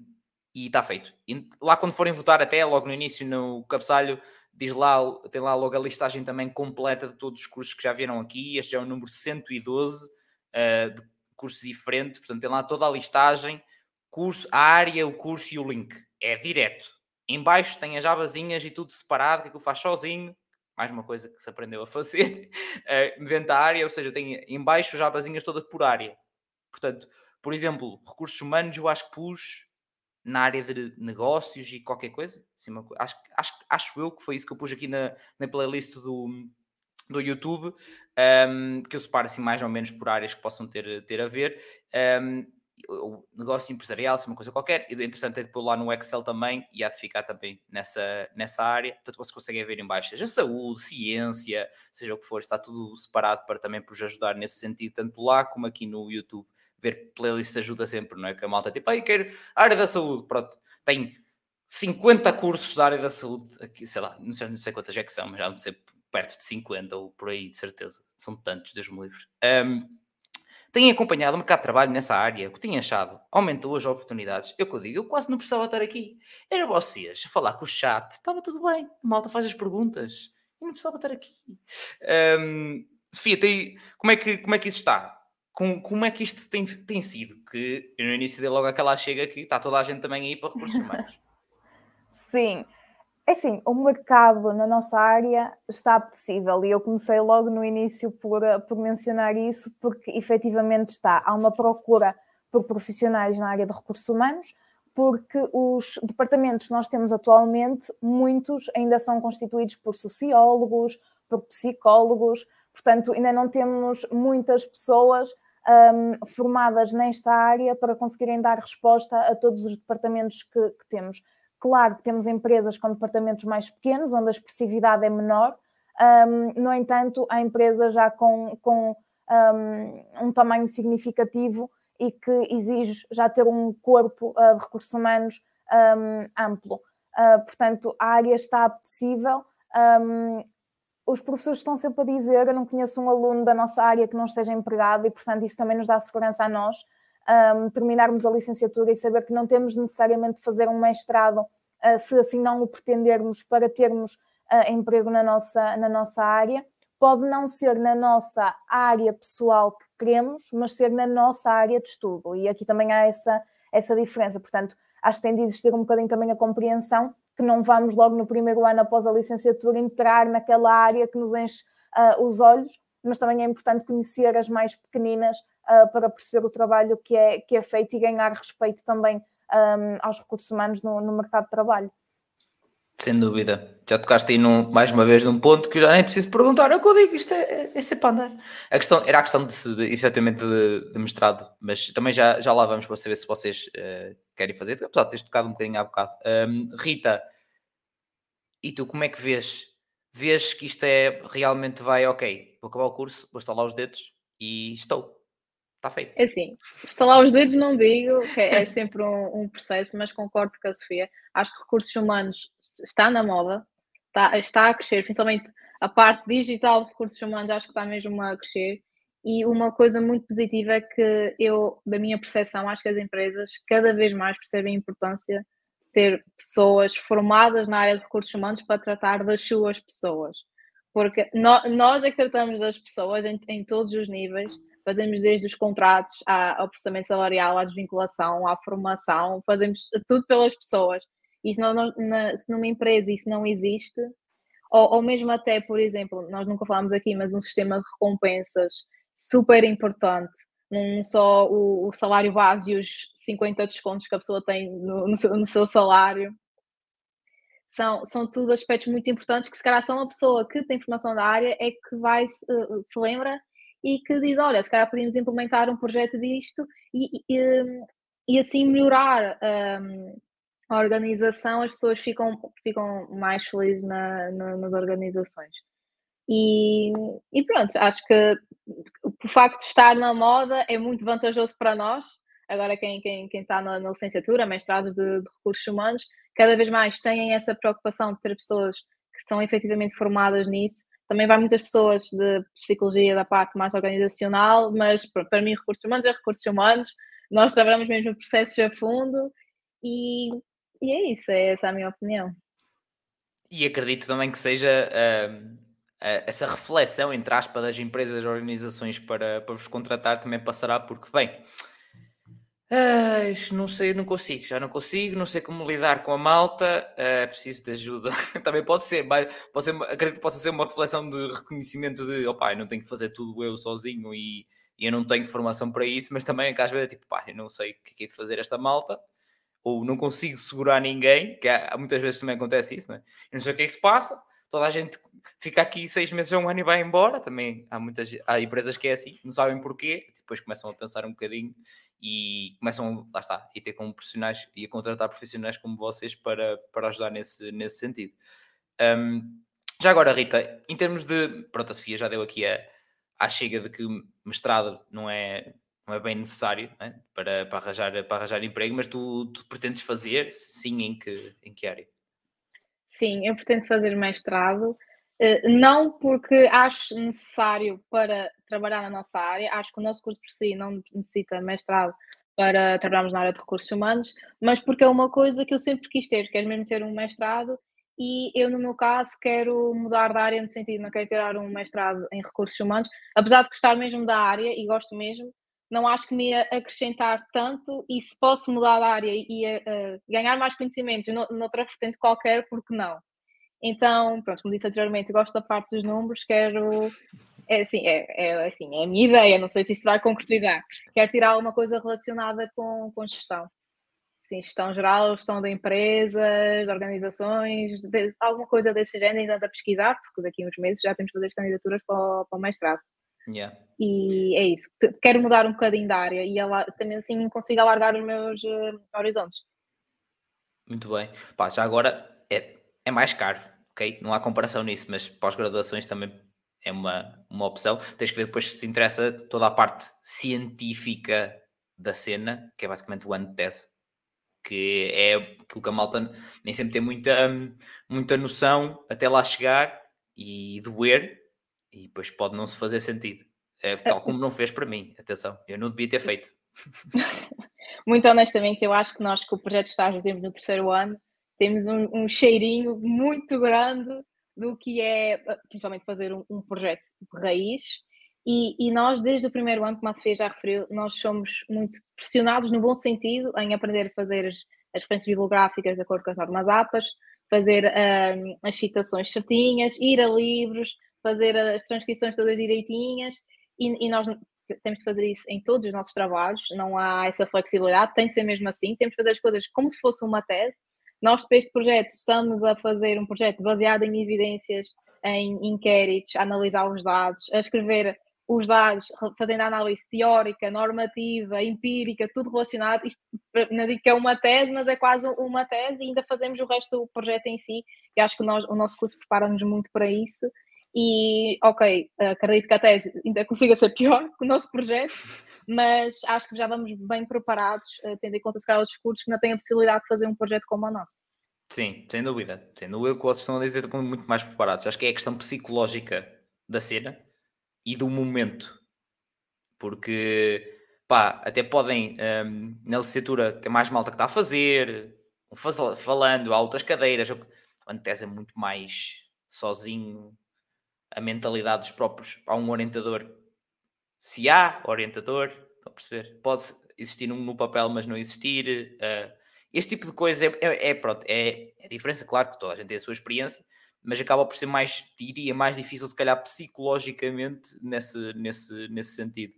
Speaker 1: e está feito. E lá quando forem votar, até logo no início, no cabeçalho, diz lá, tem lá logo a listagem também completa de todos os cursos que já vieram aqui. Este é o número 112 uh, ah, de cursos diferentes, portanto, tem lá toda a listagem, curso, a área, o curso e o link. É direto. Embaixo tem as abazinhas e tudo separado, que aquilo faz sozinho mais uma coisa que se aprendeu a fazer, uh, dentro da área, ou seja, tem em baixo já basinhas todas por área. Portanto, por exemplo, recursos humanos eu acho que pus na área de negócios e qualquer coisa. Assim, uma, acho, acho, acho eu que foi isso que eu pus aqui na, na playlist do, do YouTube, um, ehm, que eu separo assim mais ou menos por áreas que possam ter, ter a ver. Um, ehm, o negócio empresarial, se uma coisa qualquer, e entretanto é de pôr lá no Excel também e há de ficar também nessa, nessa área, portanto vocês conseguem ver em baixo, seja saúde, ciência, seja o que for, está tudo separado para também vos ajudar nesse sentido, tanto lá como aqui no YouTube, ver playlists ajuda sempre, não é? Que a malta tipo, aí quero área da saúde, pronto, tem 50 cursos da área da saúde, aqui, sei lá, não sei, não sei quantas é que são, mas já não sei, perto de 50 ou por aí, de certeza, são tantos, Deus me livre. Um, tenho acompanhado o mercado de trabalho nessa área, o que tinha achado? Aumentou as oportunidades. Eu que eu digo, eu quase não precisava estar aqui. Era vocês a falar com o chat, estava tudo bem, a malta faz as perguntas. Eu não precisava estar aqui. Um, Sofia, tem, como, é que, como é que isso está? Com, como é que isto tem, tem sido? Que eu no início dei logo aquela chega aqui, está toda a gente também aí para recursos humanos.
Speaker 3: Sim, é assim, o mercado na nossa área está apetecível e eu comecei logo no início por, eh, por mencionar isso, porque efetivamente está. Há uma procura por profissionais na área de recursos humanos, porque os departamentos que nós temos atualmente, muitos ainda são constituídos por sociólogos, por psicólogos, portanto, ainda não temos muitas pessoas um, formadas nesta área para conseguirem dar resposta a todos os departamentos que, que temos. Claro que temos empresas com departamentos mais pequenos, onde a expressividade é menor, um, no entanto, há empresas já com, com um, um, tamanho significativo e que exige já ter um corpo uh, de recursos humanos um, amplo. Uh, portanto, a área está apetecível. os professores estão sempre a dizer: Eu não conheço um aluno da nossa área que não esteja empregado, e, portanto, isso também nos dá segurança a nós um, terminarmos a licenciatura e saber que não temos necessariamente de fazer um mestrado, uh, se assim não o pretendermos, para termos uh, emprego na nossa, na nossa área. Pode não ser na nossa área pessoal que queremos, mas ser na nossa área de estudo. E aqui também há essa, essa diferença. Portanto, acho que tem de existir um bocadinho também a compreensão que não vamos logo no primeiro ano após a licenciatura entrar naquela área que nos enche uh, os olhos, mas também é importante conhecer as mais pequeninas uh, para perceber o trabalho que é, que é feito e ganhar respeito também um, aos recursos humanos no, no, mercado de trabalho.
Speaker 1: Sem dúvida. Já tocaste aí num, mais uma vez num ponto que já nem preciso perguntar. É o que eu digo, isto é, é, sempre para andar. A questão, era a questão de, de exatamente de, de, mestrado, mas também já, já lá vamos para saber se vocês uh, querem fazer, apesar de teres tocado um bocadinho há bocado. Um, Rita, e tu como é que vês? Vês que isto é realmente vai, ok, vou acabar o curso, vou estalar os dedos e estou está feito.
Speaker 2: É assim, estalar os dedos não digo, é, é sempre um, um, processo, mas concordo com a Sofia. Acho que recursos humanos está na moda, está, está a crescer, principalmente a parte digital de recursos humanos, acho que está mesmo a crescer. E uma coisa muito positiva é que eu, da minha percepção, acho que as empresas cada vez mais percebem a importância ter pessoas formadas na área de recursos humanos para tratar das suas pessoas. Porque nós é que tratamos das pessoas em, em todos os níveis, fazemos desde os contratos ao processamento salarial, à desvinculação, à formação, fazemos tudo pelas pessoas. E se, não, na, se numa empresa isso não existe, ou, ou mesmo até, por exemplo, nós nunca falámos aqui, mas um sistema de recompensas super importante, não só o, o, salário base e os 50 descontos que a pessoa tem no, no, seu, no seu salário. São, são tudo aspectos muito importantes que se calhar só uma pessoa que tem formação da área é que vai se, se lembra e que diz, olha, se calhar podíamos implementar um projeto disto e, e, e assim melhorar um, a organização, as pessoas ficam, ficam mais felizes na, na, nas organizações. E, e, pronto, acho que o facto de estar na moda é muito vantajoso para nós. Agora, quem, quem, quem está na, na licenciatura, mestrados de, de, recursos humanos, cada vez mais têm essa preocupação de ter pessoas que são efetivamente formadas nisso. Também vai muitas pessoas de psicologia da parte mais organizacional, mas para mim, recursos humanos é recursos humanos. Nós trabalhamos mesmo processos a fundo e e é isso, é essa a minha opinião.
Speaker 1: E acredito também que seja uh, essa reflexão, entre aspas, das empresas e organizações para, para vos contratar também passará, porque, bem, uh, não sei, não consigo, já não consigo, não sei como lidar com a malta, uh, preciso de ajuda. também pode ser, mas pode ser, acredito que possa ser uma reflexão de reconhecimento de, opá, não tenho que fazer tudo eu sozinho e, e eu não tenho formação para isso, mas também às vezes é tipo, pá, eu não sei o que é, é de fazer esta malta ou não consigo segurar ninguém, que há, muitas vezes também acontece isso, não é? Eu não sei o que é que se passa, toda a gente fica aqui seis meses ou um ano e vai embora, também há muitas há empresas que é assim, não sabem porquê, depois começam a pensar um bocadinho e começam, lá está, a ter como profissionais e a contratar profissionais como vocês para, para ajudar nesse, nesse sentido. Um, já agora, Rita, em termos de, pronto, a Sofia já deu aqui a, a chega de que mestrado não é, não é bem necessário é? Para, para, arranjar, para arranjar emprego, mas tu, tu, pretendes fazer, sim, em que, em que área?
Speaker 2: Sim, eu pretendo fazer mestrado, eh, não porque acho necessário para trabalhar na nossa área, acho que o nosso curso por si não necessita mestrado para trabalharmos na área de recursos humanos, mas porque é uma coisa que eu sempre quis ter, quero mesmo ter um mestrado e eu, no meu caso, quero mudar de área no sentido, não quero tirar um mestrado em recursos humanos, apesar de gostar mesmo da área e gosto mesmo, não acho que me ia acrescentar tanto e se posso mudar de área e uh, ganhar mais conhecimentos no, noutra vertente qualquer, porque não? Então, pronto, como disse anteriormente, gosto da parte dos números, quero. É assim, é, é, assim, é a minha ideia, não sei se isso vai concretizar. Quero tirar alguma coisa relacionada com, com gestão. Sim, gestão geral, gestão de empresas, de organizações, de, alguma coisa desse género ainda a pesquisar, porque daqui a uns meses já temos que fazer as candidaturas para o, para o mestrado.
Speaker 1: Yeah.
Speaker 2: E é isso. Quero mudar um bocadinho da área e também assim consigo alargar os meus uh, horizontes.
Speaker 1: Muito bem. Pá, já agora é, é mais caro, ok? Não há comparação nisso, mas pós-graduações também é uma, uma opção. Tens que ver depois se te interessa toda a parte científica da cena, que é basicamente o ano de tese, que é aquilo que a malta nem sempre tem muita, muita noção até lá chegar e doer e depois pode não se fazer sentido. É, tal como não fez para mim, atenção, eu não devia ter feito.
Speaker 2: Muito honestamente, eu acho que nós com o projeto de estágio temos no terceiro ano, temos um, um cheirinho muito grande do que é, principalmente, fazer um, um projeto de raiz. E, e, nós, desde o primeiro ano, como a Sofia já referiu, nós somos muito pressionados no bom sentido em aprender a fazer as, as referências bibliográficas de acordo com as normas APAS, fazer um, as citações certinhas, ir a livros, fazer as transcrições todas direitinhas e, e, nós temos de fazer isso em todos os nossos trabalhos, não há essa flexibilidade, tem de ser mesmo assim, temos de fazer as coisas como se fosse uma tese. Nós, para este projeto, estamos a fazer um projeto baseado em evidências, em inquéritos, a analisar os dados, a escrever os dados, fazendo a análise teórica, normativa, empírica, tudo relacionado. Não digo que é uma tese, mas é quase uma tese e ainda fazemos o resto do projeto em si. E acho que nós, o nosso curso prepara-nos muito para isso e, ok, acredito que a tese ainda consiga ser pior que o nosso projeto, mas acho que já vamos bem preparados, uh, tendo em conta se calhar os cursos que não têm a possibilidade de fazer um projeto como o nosso.
Speaker 1: Sim, sem dúvida. Sem dúvida que vocês estão a dizer estão muito mais preparados. Acho que é a questão psicológica da cena e do momento. Porque, pá, até podem, um, na licenciatura, ter mais malta que está a fazer, falando, há outras cadeiras. Quando tese é muito mais sozinho, a mentalidade dos próprios. Há um orientador. Se há orientador, estão a perceber? Pode existir um no papel, mas não existir. Uh, este tipo de coisa é, é, é pronto, é, é diferença, claro que toda a gente tem a sua experiência, mas acaba por ser mais, diria, mais difícil se calhar psicologicamente nesse, nesse, nesse sentido.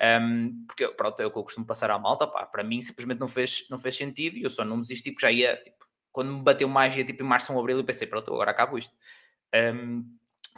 Speaker 1: Um, porque pronto, é o que eu costumo passar à malta, pá, para mim simplesmente não fez, não fez sentido e eu só não desisti porque já ia, tipo, quando me bateu mais ia tipo em março ou abril eu pensei, pronto, agora acabo isto. Um,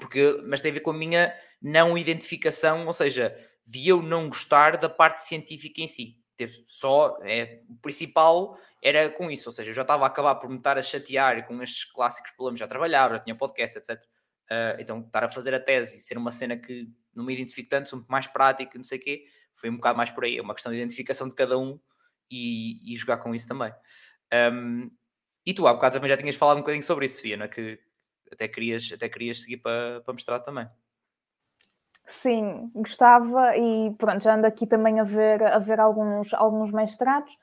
Speaker 1: porque, mas tem a ver com a minha não identificação, ou seja, de eu não gostar da parte científica em si. Ter só, é, o principal era com isso, ou seja, eu já estava a acabar por me estar a chatear com estes clássicos problemas, já trabalhava, já tinha podcast, etc. Uh, ah, então, estar a fazer a tese e ser uma cena que não me identifico tanto, sou muito mais prático, não sei o quê, foi um bocado mais por aí, é uma questão de identificação de cada um e, e jogar com isso também. Um, e tu, há bocado também já tinhas falado um bocadinho sobre isso, Sofia, não é? que até querias, até querias seguir para, para mostrar também.
Speaker 3: Sim, gostava e pronto, já ando aqui também a ver, a ver alguns, alguns mestrados.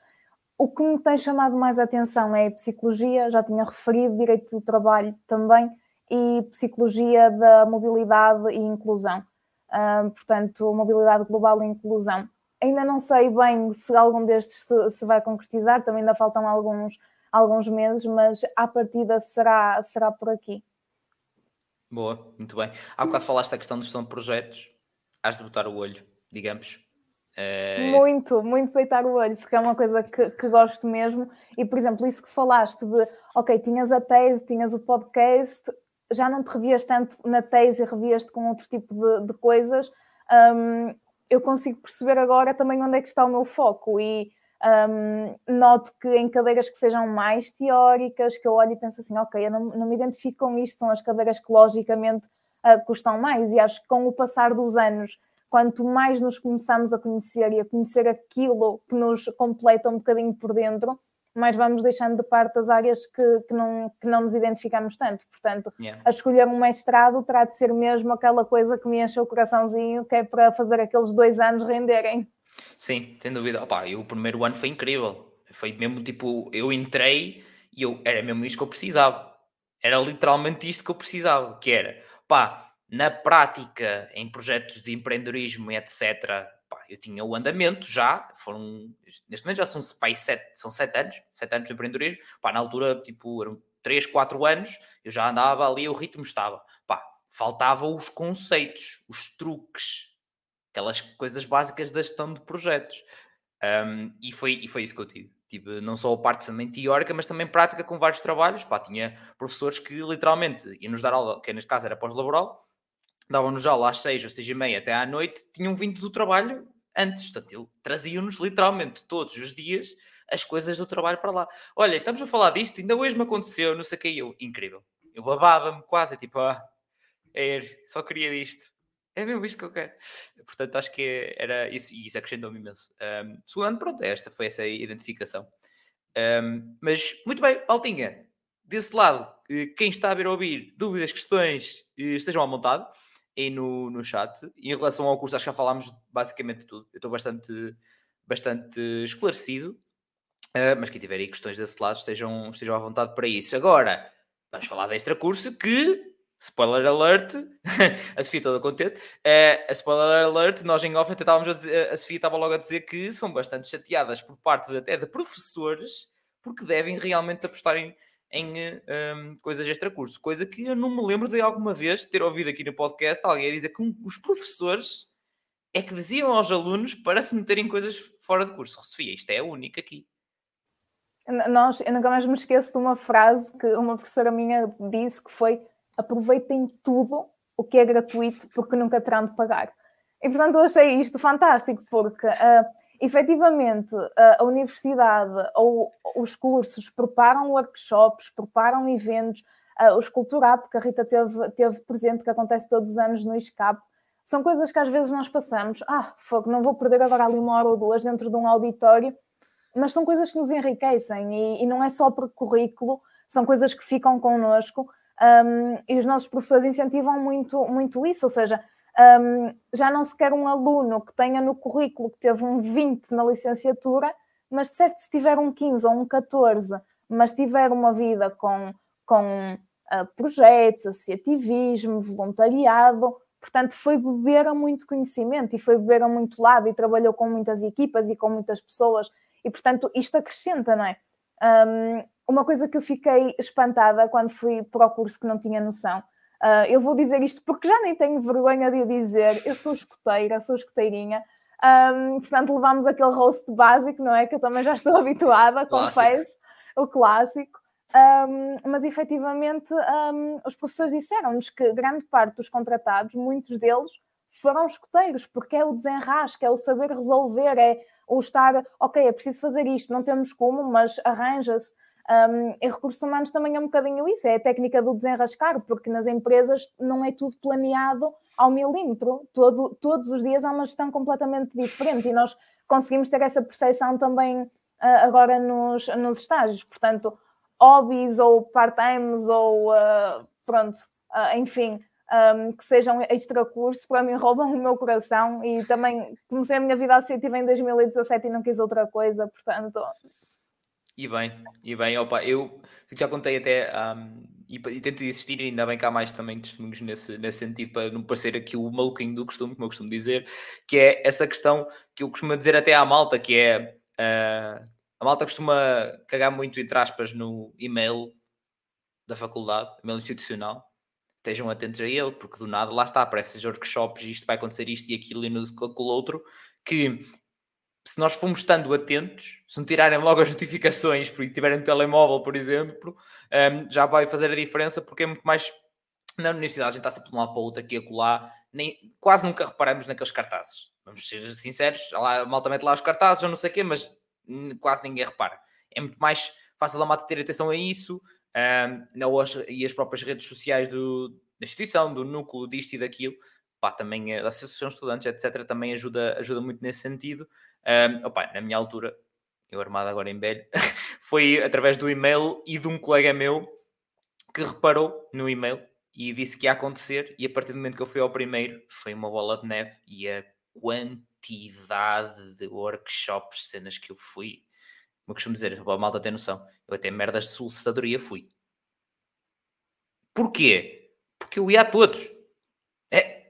Speaker 3: O que me tem chamado mais a atenção é a psicologia, já tinha referido, direito do trabalho também, e psicologia da mobilidade e inclusão. Uh, portanto, mobilidade global e inclusão. Ainda não sei bem se algum destes se, se, vai concretizar, também ainda faltam alguns, alguns meses, mas à partida será, será por aqui.
Speaker 1: Boa, muito bem. Há bocado falaste da questão gestão de projetos, has de botar o olho, digamos.
Speaker 3: É... Muito, muito deitar o olho, porque é uma coisa que, que, gosto mesmo. E, por exemplo, isso que falaste de, ok, tinhas a tese, tinhas o podcast, já não te revias tanto na tese e revias-te com outro tipo de, de coisas. Um, eu consigo perceber agora também onde é que está o meu foco e um, noto que em cadeiras que sejam mais teóricas, que eu olho e penso assim, ok, eu não, não me identifico com isto, são as cadeiras que logicamente uh, custam mais, e acho que com o passar dos anos, quanto mais nos começamos a conhecer e a conhecer aquilo que nos completa um bocadinho por dentro, mais vamos deixando de parte as áreas que, que, não, que não nos identificamos tanto. Portanto, yeah. a escolher um mestrado terá de ser mesmo aquela coisa que me enche o coraçãozinho, que é para fazer aqueles dois anos renderem.
Speaker 1: Sim, sem dúvida. Opa, eu, o primeiro ano foi incrível. Foi mesmo tipo, eu entrei e eu, era mesmo isto que eu precisava. Era literalmente isto que eu precisava, que era, pá, na prática, em projetos de empreendedorismo etc., pá, eu tinha o andamento já, foram, neste momento já são, pá, sete, são sete anos, sete anos de empreendedorismo, pá, na altura, tipo, eram três, quatro anos, eu já andava ali, o ritmo estava, pá, faltavam os conceitos, os truques, aquelas coisas básicas da gestão de projetos. Um, e, foi, e foi isso que eu tive. Tive não só a parte também teórica, mas também prática com vários trabalhos. Pá, tinha professores que literalmente iam-nos dar aula, que neste caso era pós-laboral, davam-nos aula às seis ou seis e meia até à noite, tinham vindo do trabalho antes. Portanto, traziam-nos literalmente todos os dias as coisas do trabalho para lá. Olha, estamos a falar disto, ainda hoje me aconteceu, não sei o que, eu, incrível. Eu babava-me quase, tipo, ah, é, só queria disto é mesmo isto que eu quero. Portanto, acho que era isso, e isso acrescentou-me imenso. Um, segundo, pronto, esta foi essa identificação. Um, mas, muito bem, Altinha, desse lado, quem está a ver ou ouvir, dúvidas, questões, estejam à vontade aí no, no chat. Em relação ao curso, acho que já falámos basicamente tudo. Eu estou bastante, bastante esclarecido. Uh, mas quem tiver aí questões desse lado, estejam, estejam à vontade para isso. Agora, vamos falar de extra curso que spoiler alert, a Sofia toda contente, uh, a spoiler alert, nós em off até estávamos a dizer, a Sofia estava logo a dizer que são bastante chateadas por parte de, até de professores, porque devem realmente apostar em, em um, ehm, coisas extra-curso, coisa que eu não me lembro de alguma vez ter ouvido aqui no podcast alguém dizer que os professores é que diziam aos alunos para se meterem coisas fora de curso. Sofia, isto é a única aqui.
Speaker 3: Nós, eu nunca mais me esqueço de uma frase que uma professora minha disse que foi aproveitem tudo o que é gratuito, porque nunca terão de pagar. E portanto eu achei isto fantástico, porque uh, efetivamente uh, a universidade ou os cursos preparam workshops, preparam eventos, uh, o Esculturado, que a Rita teve, teve presente, que acontece todos os anos no ISCAP, são coisas que às vezes nós passamos, ah, fogo, não vou perder agora ali uma hora ou duas dentro de um auditório, mas são coisas que nos enriquecem e, e não é só por currículo, são coisas que ficam connosco um, e os nossos professores incentivam muito, muito isso, ou seja, um, já não se quer um aluno que tenha no currículo que teve um 20 na licenciatura, mas de certo se tiver um 15 ou um 14, mas tiver uma vida com, com uh, projetos, associativismo, voluntariado, portanto foi beber a muito conhecimento e foi beber a muito lado e trabalhou com muitas equipas e com muitas pessoas e portanto isto acrescenta, não é? Um, uma coisa que eu fiquei espantada quando fui para o curso que não tinha noção. Uh, eu vou dizer isto porque já nem tenho vergonha de dizer. Eu sou escoteira, sou escoteirinha. Um, portanto, levámos aquele rosto básico, não é? Que eu também já estou habituada, confesso, o clássico. Um, mas efetivamente, um, os professores disseram-nos que grande parte dos contratados, muitos deles, foram escoteiros, porque é o desenrasque, é o saber resolver, é o estar, ok, é preciso fazer isto, não temos como, mas arranja-se. Um, em recursos humanos também é um bocadinho isso, é a técnica do desenrascar, porque nas empresas não é tudo planeado ao milímetro, Todo, todos os dias há uma gestão completamente diferente e nós conseguimos ter essa percepção também uh, agora nos, nos estágios, portanto, hobbies ou part-times ou uh, pronto, uh, enfim, um, que sejam extra-curso, para mim roubam o meu coração e também comecei a minha vida associativa em 2017 e não quis outra coisa, portanto
Speaker 1: e bem, e bem, opa, eu já contei até um, e, e, tento insistir, ainda bem que há mais também testemunhos nesse, nesse sentido, para não parecer aqui o maluquinho do costume, como eu costumo dizer, que é essa questão que eu costumo dizer até à malta, que é uh, a malta costuma cagar muito, entre aspas, no e-mail da faculdade, e-mail institucional. Estejam atentos a ele, porque do nada lá está, aparece esses workshops, isto vai acontecer isto e aquilo e no aquilo outro, que se nós formos estando atentos, se não tirarem logo as notificações, porque tiverem um telemóvel, por exemplo, um, já vai fazer a diferença, porque é muito mais. Na universidade a gente está sempre de um lado para o outro, aqui e acolá, nem, quase nunca reparamos naqueles cartazes. Vamos ser sinceros, lá, malta mete lá os cartazes ou não sei o quê, mas quase ninguém repara. É muito mais fácil a malta ter atenção a isso, um, e as próprias redes sociais do, da instituição, do núcleo, disto e daquilo, pá, também a Associação de Estudantes, etc., também ajuda, ajuda muito nesse sentido. Um, opa, na minha altura, eu armado agora em velho, foi através do e-mail e de um colega meu que reparou no e-mail e disse que ia acontecer, e a partir do momento que eu fui ao primeiro, foi uma bola de neve e a quantidade de workshops, cenas que eu fui, como eu costumo dizer, a malta ter noção, eu até merdas de solicitadoria fui. Porquê? Porque eu ia a todos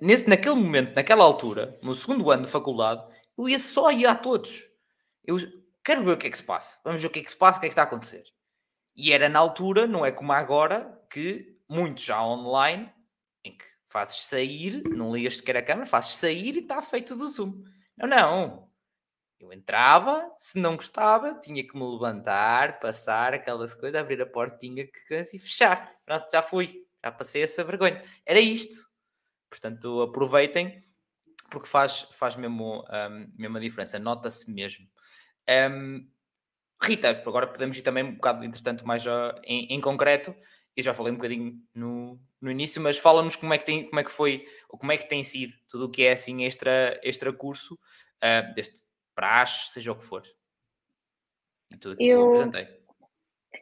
Speaker 1: nesse, naquele momento, naquela altura, no segundo ano de faculdade, eu ia só ir a todos. Eu quero ver o que é que se passa. Vamos ver o que é que se passa, o que é que está a acontecer. E era na altura, não é como agora, que muitos já online, em que fazes sair, não ligas sequer a câmera, fazes sair e está feito do Zoom. Não, não. Eu entrava, se não gostava, tinha que me levantar, passar aquelas coisas, abrir a portinha que e fechar. Pronto, já fui. Já passei essa vergonha. Era isto. Portanto, aproveitem, porque faz, faz mesmo, um, mesmo a diferença, nota-se mesmo. Um, Rita, agora podemos ir também um bocado, entretanto, mais uh, em, em, concreto. Eu já falei um bocadinho no, no início, mas fala-nos como é que tem, como é que foi, ou como é que tem sido tudo o que é assim extra, extra curso, uh, deste praxe, seja o que for.
Speaker 2: E tudo aquilo eu, que eu apresentei.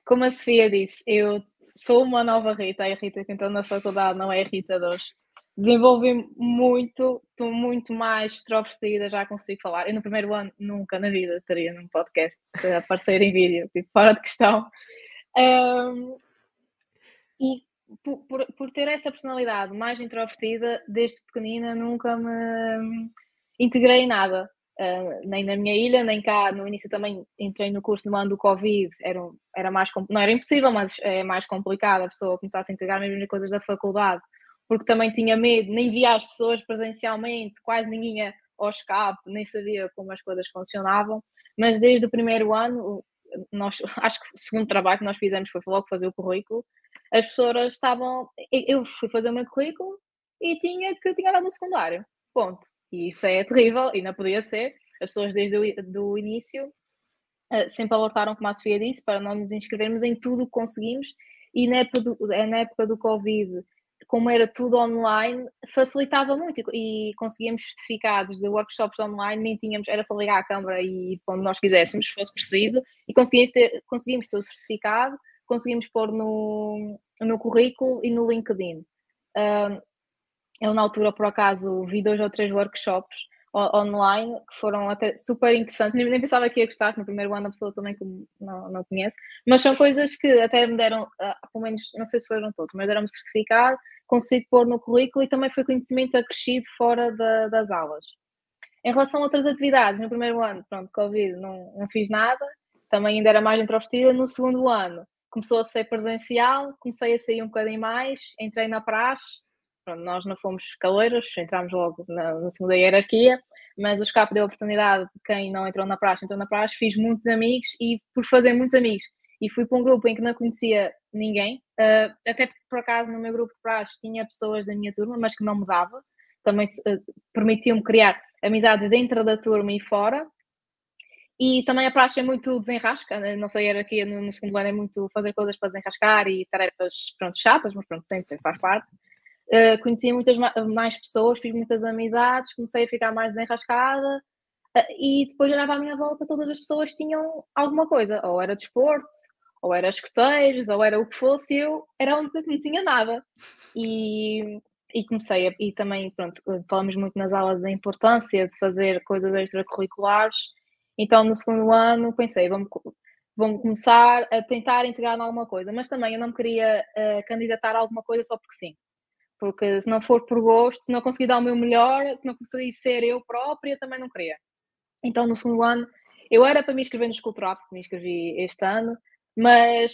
Speaker 2: Como a Sofia disse, eu sou uma nova Rita, a Rita que entrou na faculdade não é a Rita de hoje desenvolvi muito, estou muito mais extrovertida, já consigo falar. Eu no primeiro ano nunca na vida estaria num podcast a aparecer em vídeo, tipo, fora de questão. Um, e por, por, por, ter essa personalidade mais introvertida, desde pequenina nunca me integrei em nada. Uh, nem na minha ilha, nem cá. No início também entrei no curso no ano do Covid, era, era mais, não era impossível, mas é mais complicado a pessoa começar a se integrar mesmo em coisas da faculdade porque também tinha medo, nem via as pessoas presencialmente, quase ninguém ia ao escape, nem sabia como as coisas funcionavam, mas desde o primeiro ano, nós, acho que o segundo trabalho que nós fizemos foi logo fazer o currículo, as pessoas estavam, eu fui fazer o meu currículo e tinha que tinha dado no secundário, ponto, e isso é terrível e não podia ser, as pessoas desde o início eh, sempre alertaram, como a Sofia disse, para nós nos inscrevermos em tudo o que conseguimos. E na época do, na época do Covid como era tudo online, facilitava muito e, e conseguíamos certificados de workshops online, nem tínhamos, era só ligar a câmara e quando nós quiséssemos, se fosse preciso, e conseguíamos ter, conseguimos ter o certificado, conseguimos pôr no, no currículo e no LinkedIn. Eu, na altura, por acaso, vi dois ou três workshops online que foram até super interessantes. Nem, nem, pensava que ia gostar, que no primeiro ano a pessoa também não, não conhece, mas são coisas que até me deram, uh, pelo menos, não sei se foram todos, mas deram-me certificado, consigo pôr no currículo e também foi conhecimento acrescido fora da, das aulas. Em relação a outras atividades, no primeiro ano, pronto, Covid, não, não fiz nada, também ainda era mais introvertida. No segundo ano, começou a ser presencial, comecei a sair um bocadinho mais, entrei na praxe, pronto, nós não fomos caleiros, entramos logo na, na segunda hierarquia, mas o escape deu a oportunidade de quem não entrou na praxe, entrou na praxe, fiz muitos amigos e por fazer muitos amigos e fui para um grupo em que não conhecia ninguém, uh, até por acaso no meu grupo de praxe tinha pessoas da minha turma, mas que não me dava, também uh, permitiu-me criar amizades dentro da turma e fora, e também a praxe é muito desenrasca, né? não sei, era aqui no, no, segundo ano é muito fazer coisas para desenrascar e tarefas, pronto, chatas, mas pronto, tem de ser, faz parte. Uh, conheci muitas mais pessoas, fiz muitas amizades, comecei a ficar mais desenrascada e depois olhava à minha volta, todas as pessoas tinham alguma coisa, ou era desporto, ou era escuteiros, ou era o que fosse, eu era a única que não tinha nada. E, e comecei, a, e também, pronto, falamos muito nas aulas da importância de fazer coisas extracurriculares, então no segundo ano pensei, vamos, vamos começar a tentar integrar em alguma coisa, mas também eu não queria uh, candidatar a alguma coisa só porque sim porque se não for por gosto, se não conseguir dar o meu melhor, se não conseguir ser eu própria, também não queria. Então, no segundo ano, eu era para me inscrever no porque me inscrevi este ano, mas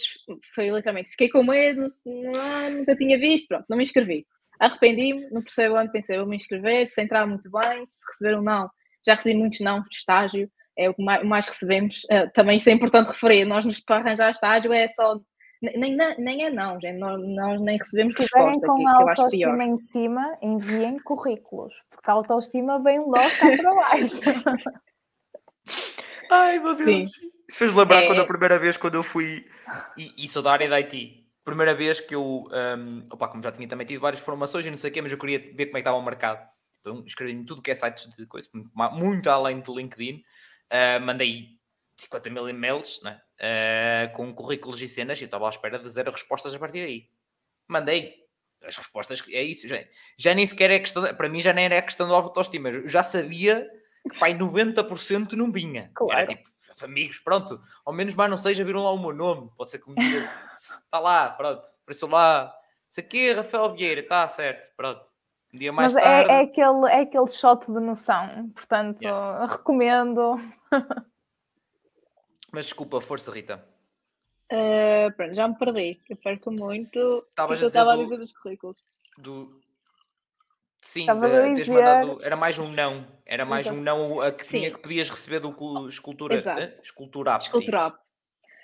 Speaker 2: foi literalmente, fiquei com medo, não, nunca tinha visto, pronto, não me inscrevi. Arrependi-me, no terceiro ano pensei, vou me inscrever, se entrar muito bem, se receber um não, já recebi muitos não de estágio, é o que mais, recebemos, uh, também isso é importante referir, nós nos, para arranjar estágio é só nem, nem é não, gente. Nós, nós nem recebemos resposta.
Speaker 3: com que, a autoestima em cima, enviem currículos, porque a autoestima vem logo cá para baixo.
Speaker 1: Ai, meu Deus. Sim. Isso fez lembrar é... quando a primeira vez quando eu fui, e, e sou da área da IT, primeira vez que eu, um, opa, como já tinha também tido várias formações e não sei o quê, mas eu queria ver como é que estava o mercado. Então escrevi-me tudo que é sites de coisa, muito além de LinkedIn. Uh, mandei 50 mil e-mails, né? Uh, com currículos e cenas, e estava à espera de zero respostas a partir daí. Mandei as respostas, é isso, já, já nem sequer é questão, para mim já nem era questão da autoestima, eu já sabia que pai 90% não vinha. Claro. Era tipo, amigos, pronto, ao menos mais não seja, viram lá o meu nome, pode ser que um dia está lá, pronto, apareceu lá, isso aqui é Rafael Vieira, está certo, pronto. Um dia mais Mas
Speaker 3: é, tarde... é, é, aquele, é aquele shot de noção, portanto, yeah. recomendo.
Speaker 1: Mas desculpa, força, Rita.
Speaker 2: Uh, pronto, já me perdi, eu perco muito. Estavas a estava a dizer dos currículos.
Speaker 1: Do... Sim, de, dizer... mandado, era mais um não. Era mais Exato. um não a que tinha que podias receber do escultura, eh? escultura
Speaker 2: Escultura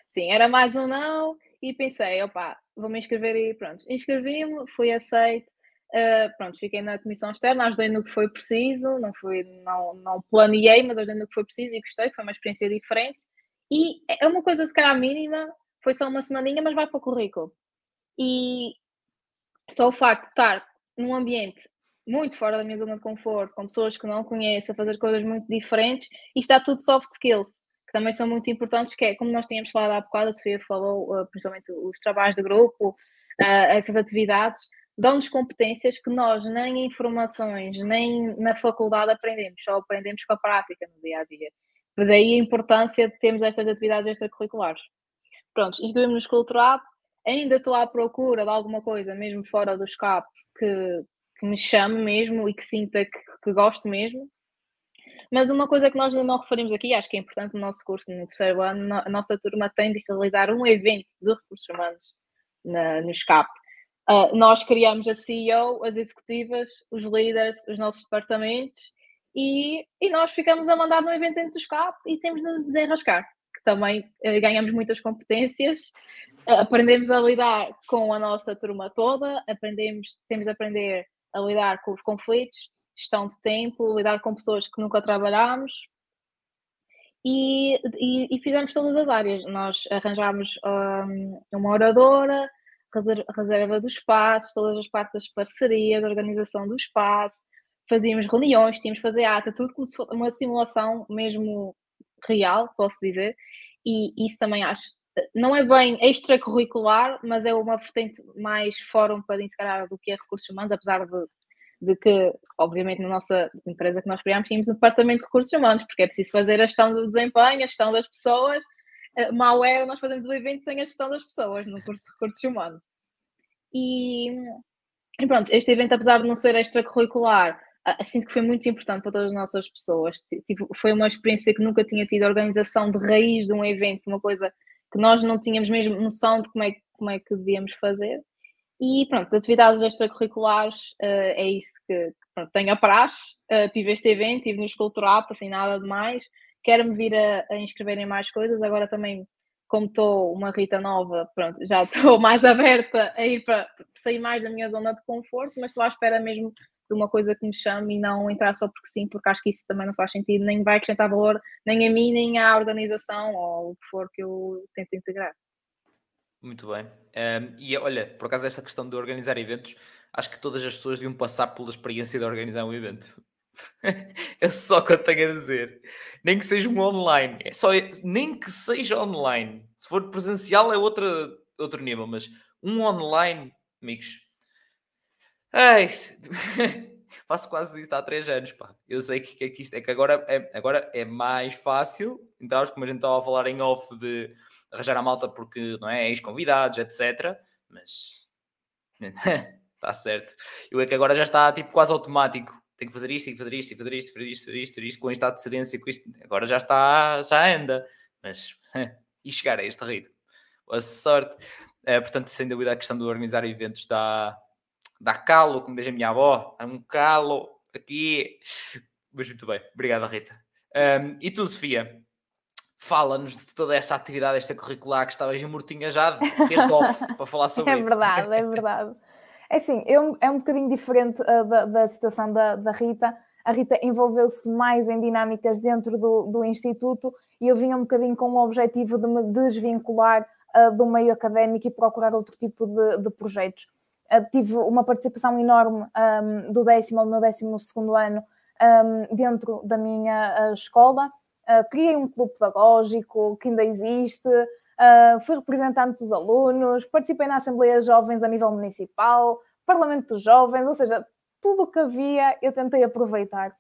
Speaker 2: Sim, era mais um não e pensei, opa, vou-me inscrever e pronto. Inscrevi-me, fui aceito. Uh, pronto, fiquei na comissão externa, ajudei no que foi preciso, não, fui, não, não planeei, mas ajudei no que foi preciso e gostei, foi uma experiência diferente. E é uma coisa, se calhar, mínima, foi só uma semaninha, mas vai para o currículo. E só o facto de estar num ambiente muito fora da minha zona de conforto, com pessoas que não conheço, a fazer coisas muito diferentes, e está tudo soft skills, que também são muito importantes, que é, como nós tínhamos falado há bocado, a Sofia falou, uh, principalmente os trabalhos de grupo, uh, essas atividades, dão-nos competências que nós nem em informações, nem na faculdade aprendemos, só aprendemos com a prática no dia a dia. Daí a importância de termos estas atividades extracurriculares. Pronto, inscrevemos no Cultura ainda estou à procura de alguma coisa, mesmo fora do escape, que, que me chame mesmo e que sinta que, que gosto mesmo. Mas uma coisa que nós não referimos aqui, acho que é importante no nosso curso, no terceiro ano, a nossa turma tem de realizar um evento de recursos humanos na, no escape. Uh, nós criamos a CEO, as executivas, os líderes, os nossos departamentos e, e nós ficamos a mandar no evento dentro do escape e temos de desenrascar, que também eh, ganhamos muitas competências, uh, aprendemos a lidar com a nossa turma toda, aprendemos, temos de aprender a lidar com os conflitos, gestão de tempo, lidar com pessoas que nunca trabalhámos, e, e, e, fizemos todas as áreas. Nós arranjámos um, uma oradora, reserva do espaço, todas as partes das parcerias, organização do espaço, fazíamos reuniões, tínhamos de fazer ata, tudo como se fosse uma simulação mesmo real, posso dizer, e isso também acho, não é bem extracurricular, mas é uma vertente mais um bocadinho, se calhar, do que é recursos humanos, apesar de, de que, obviamente, na nossa empresa que nós criámos, tínhamos um departamento de recursos humanos, porque é preciso fazer a gestão do desempenho, a gestão das pessoas, eh, mal é nós fazemos o evento sem a gestão das pessoas no curso de recursos humanos. E, e pronto, este evento, apesar de não ser extracurricular, sinto que foi muito importante para todas as nossas pessoas. Tipo, foi uma experiência que nunca tinha tido organização de raiz de um evento, uma coisa que nós não tínhamos mesmo noção de como é, como é que devíamos fazer. E pronto, atividades extracurriculares uh, é isso que pronto, tenho a praxe. Uh, tive este evento, tive no Escultural, assim, nada de mais. Quero-me vir a, a inscrever em mais coisas. Agora também, como estou uma Rita nova, pronto, já estou mais aberta a ir para sair mais da minha zona de conforto, mas estou à espera mesmo de uma coisa que me chame e não entrar só porque sim, porque acho que isso também não faz sentido, nem vai acrescentar valor nem a mim, nem à organização ou o que for que eu tento integrar.
Speaker 1: Muito bem. Um, e olha, por acaso, esta questão de organizar eventos, acho que todas as pessoas deviam passar pela experiência de organizar um evento. é só o que eu tenho a dizer. Nem que seja um online, é só, nem que seja online. Se for presencial é outra, outro nível, mas um online, amigos, Ai, faço quase isso há três anos, pá. Eu sei que, que, que isto é que agora é, agora é mais fácil, então, como a gente estava a falar em off de arranjar a malta porque não é ex-convidados, etc. Mas está certo. Eu é que agora já está tipo quase automático. Tenho que fazer isto, tenho que fazer isto, tenho que fazer isto, fazer isto, fazer isto, fazer isto, com esta antecedência, com isto. Agora já está, já anda. Mas e chegar a este ritmo? A sorte. É, portanto, sem dúvida, a questão de organizar eventos está, dá calo, como diz a minha avó, há um calo aqui. Mas muito bem, obrigado, Rita. Um, e tu, Sofia, fala-nos de toda esta atividade esta curricular que estavas mortinha já desde off para falar sobre
Speaker 3: é
Speaker 1: isso.
Speaker 3: É verdade, é verdade. É assim, eu, é um bocadinho diferente uh, da, da, situação da, da Rita. A Rita envolveu-se mais em dinâmicas dentro do, do Instituto e eu vinha um bocadinho com o objetivo de me desvincular uh, do meio académico e procurar outro tipo de, de projetos. Uh, tive uma participação enorme um, do décimo ao meu décimo segundo ano um, dentro da minha uh, escola. Uh, criei um clube pedagógico que ainda existe, fui representante dos alunos, participei na Assembleia Jovens a nível municipal, Parlamento dos Jovens, ou seja, tudo o que havia eu tentei aproveitar.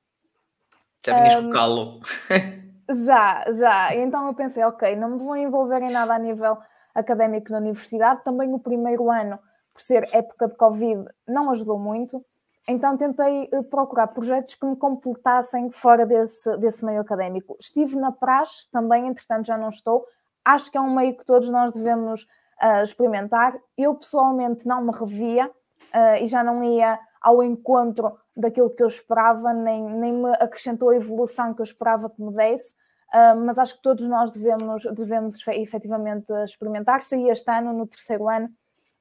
Speaker 1: Já vinhas um, calo.
Speaker 3: já, já. Então eu pensei, ok, não me vou envolver em nada a nível académico na universidade. Também o primeiro ano por ser época de Covid, não ajudou muito. Então tentei eh, procurar projetos que me completassem fora desse, desse meio académico. Estive na praxe também, entretanto já não estou. Acho que é um meio que todos nós devemos uh, experimentar. Eu pessoalmente não me revia uh, e já não ia ao encontro daquilo que eu esperava, nem, nem me acrescentou a evolução que eu esperava que me desse. Uh, mas acho que todos nós devemos, devemos efetivamente experimentar. Saí este ano, no terceiro ano,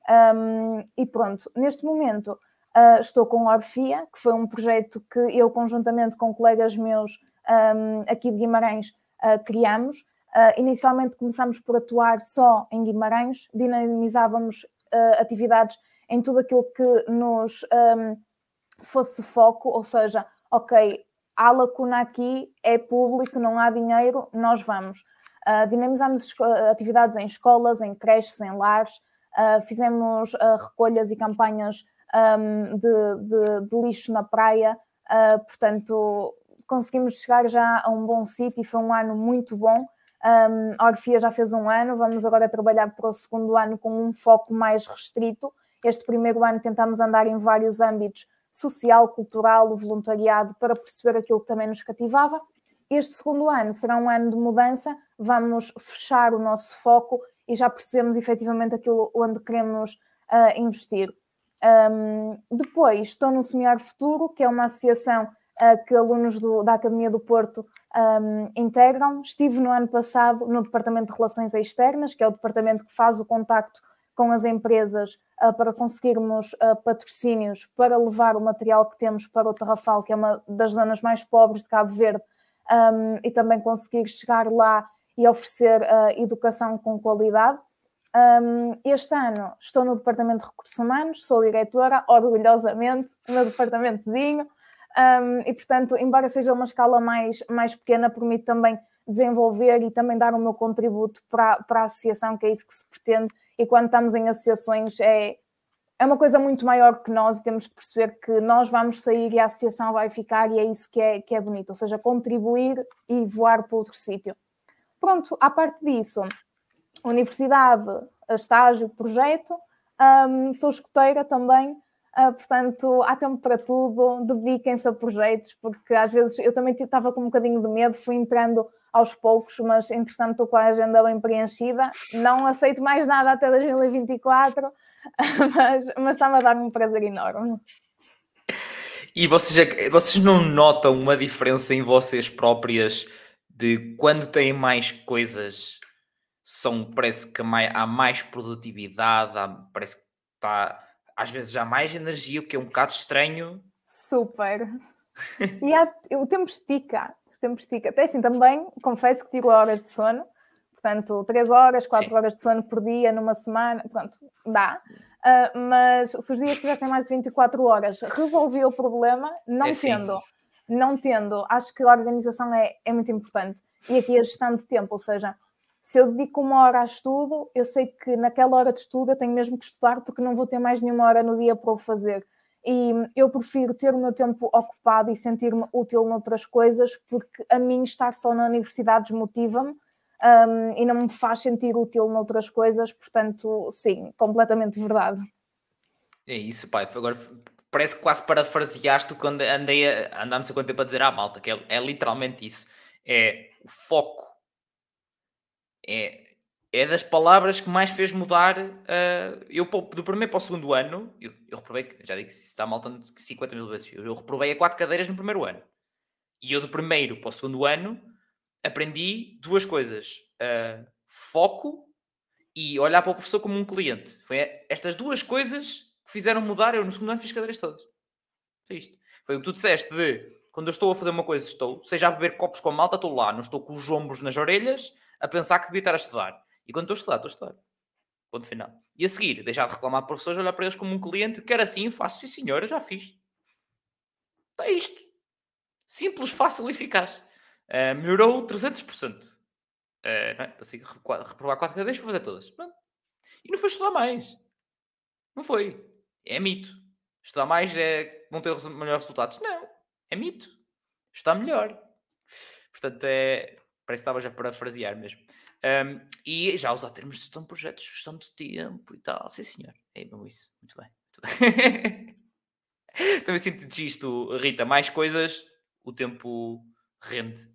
Speaker 3: um, e pronto, neste momento uh, estou com Orfia, que foi um projeto que eu, conjuntamente com colegas meus um, aqui de Guimarães, uh, criamos. Uh, inicialmente começámos por atuar só em Guimarães, dinamizávamos atividades em tudo aquilo que nos um, fosse foco, ou seja, ok, há lacuna aqui, é público, não há dinheiro, nós vamos. Uh, dinamizamos atividades em escolas, em creches, em lares, Uh, fizemos uh, recolhas e campanhas um, de, de, de, lixo na praia, uh, portanto, conseguimos chegar já a um bom sítio e foi um ano muito bom. Um, a Orfia já fez um ano, vamos agora trabalhar para o segundo ano com um foco mais restrito. Este primeiro ano tentamos andar em vários âmbitos social, cultural, o voluntariado, para perceber aquilo que também nos cativava. Este segundo ano será um ano de mudança, vamos fechar o nosso foco e já percebemos efetivamente aquilo onde queremos uh, investir. Um, depois estou no Semear Futuro, que é uma associação uh, que alunos do, da Academia do Porto um, integram. Estive no ano passado no Departamento de Relações Externas, que é o departamento que faz o contacto com as empresas uh, para conseguirmos uh, patrocínios para levar o material que temos para o Tarrafal, que é uma das zonas mais pobres de Cabo Verde, um, e também conseguir chegar lá e oferecer uh, educação com qualidade. Um, este ano estou no Departamento de Recursos Humanos, sou diretora, orgulhosamente, no meu departamentozinho, um, e portanto, embora seja uma escala mais, mais pequena, permite também desenvolver e também dar o meu contributo para, para a associação, que é isso que se pretende, e quando estamos em associações é, é uma coisa muito maior que nós e temos que perceber que nós vamos sair e a associação vai ficar e é isso que é, que é bonito, ou seja, contribuir e voar para outro sítio. Pronto, à parte disso, universidade, estágio, projeto, um, sou escoteira também, uh, portanto há tempo para tudo, dediquem-se a projetos, porque às vezes eu também estava com um bocadinho de medo, fui entrando aos poucos, mas entretanto estou com a agenda bem preenchida, não aceito mais nada até 2024 mas, mas está-me a dar um prazer enorme.
Speaker 1: E vocês, vocês não notam uma diferença em vocês próprias de quando têm mais coisas, são, parece que há mais produtividade, há, parece que está, às vezes há mais energia, o que é um bocado estranho.
Speaker 3: Super. e há, o tempo estica, o tempo estica. Até assim, também confesso que tiro horas de sono, Portanto, 3 horas, 4 Sim. horas de sono por dia numa semana, pronto, dá. Uh, mas se os dias tivessem mais de 24 horas, resolvi o problema, não é tendo. Sim. Não tendo, acho que a organização é, é muito importante. E aqui a gestão de tempo, ou seja, se eu dedico uma hora a estudo, eu sei que naquela hora de estudo eu tenho mesmo que estudar porque não vou ter mais nenhuma hora no dia para o fazer. E eu prefiro ter o meu tempo ocupado e sentir-me útil noutras coisas, porque a mim estar só na universidade desmotiva-me um, e não me faz sentir útil noutras coisas, portanto, sim, completamente verdade.
Speaker 1: É isso, pai. Agora parece que quase parafraseaste quando andei a andar não sei quanto tempo a dizer à malta, que é, é literalmente isso. É o foco. É, é das palavras que mais fez mudar. Uh, eu, do primeiro para o segundo ano, eu, eu reprovei, já digo isso está malta 50 mil vezes, eu, eu reprovei a quatro cadeiras no primeiro ano. E eu do primeiro para o segundo ano aprendi duas coisas: uh, foco e olhar para o professor como um cliente. Foi estas duas coisas que fizeram mudar. Eu no segundo ano fiz cadeiras todas. Foi isto. Foi o que tu disseste de quando eu estou a fazer uma coisa, estou, seja a beber copos com a malta, estou lá, não estou com os ombros nas orelhas a pensar que devia estar a estudar. E quando estou a estudar, estou a estudar. Ponto final. E a seguir, deixar de reclamar professores, olhar para eles como um cliente, quer assim, faço, sim senhor, eu já fiz. É isto. Simples, fácil e eficaz. Uh, melhorou 300%. Uh, eh, não é? Assim, reprovar 4 cadeias para fazer todas. Pronto. E não foi estudar mais. Não foi. É mito. Estudar mais é vão ter melhores resultados. Não. É mito. Está melhor. Portanto, é. Parece que estava já para frasear mesmo. Um, e já usar termos de gestão de projetos, gestão de tempo e tal. Sim, senhor. É mesmo isso. Muito bem. Muito bem. Também sinto isto, Rita. Mais coisas, o tempo rende.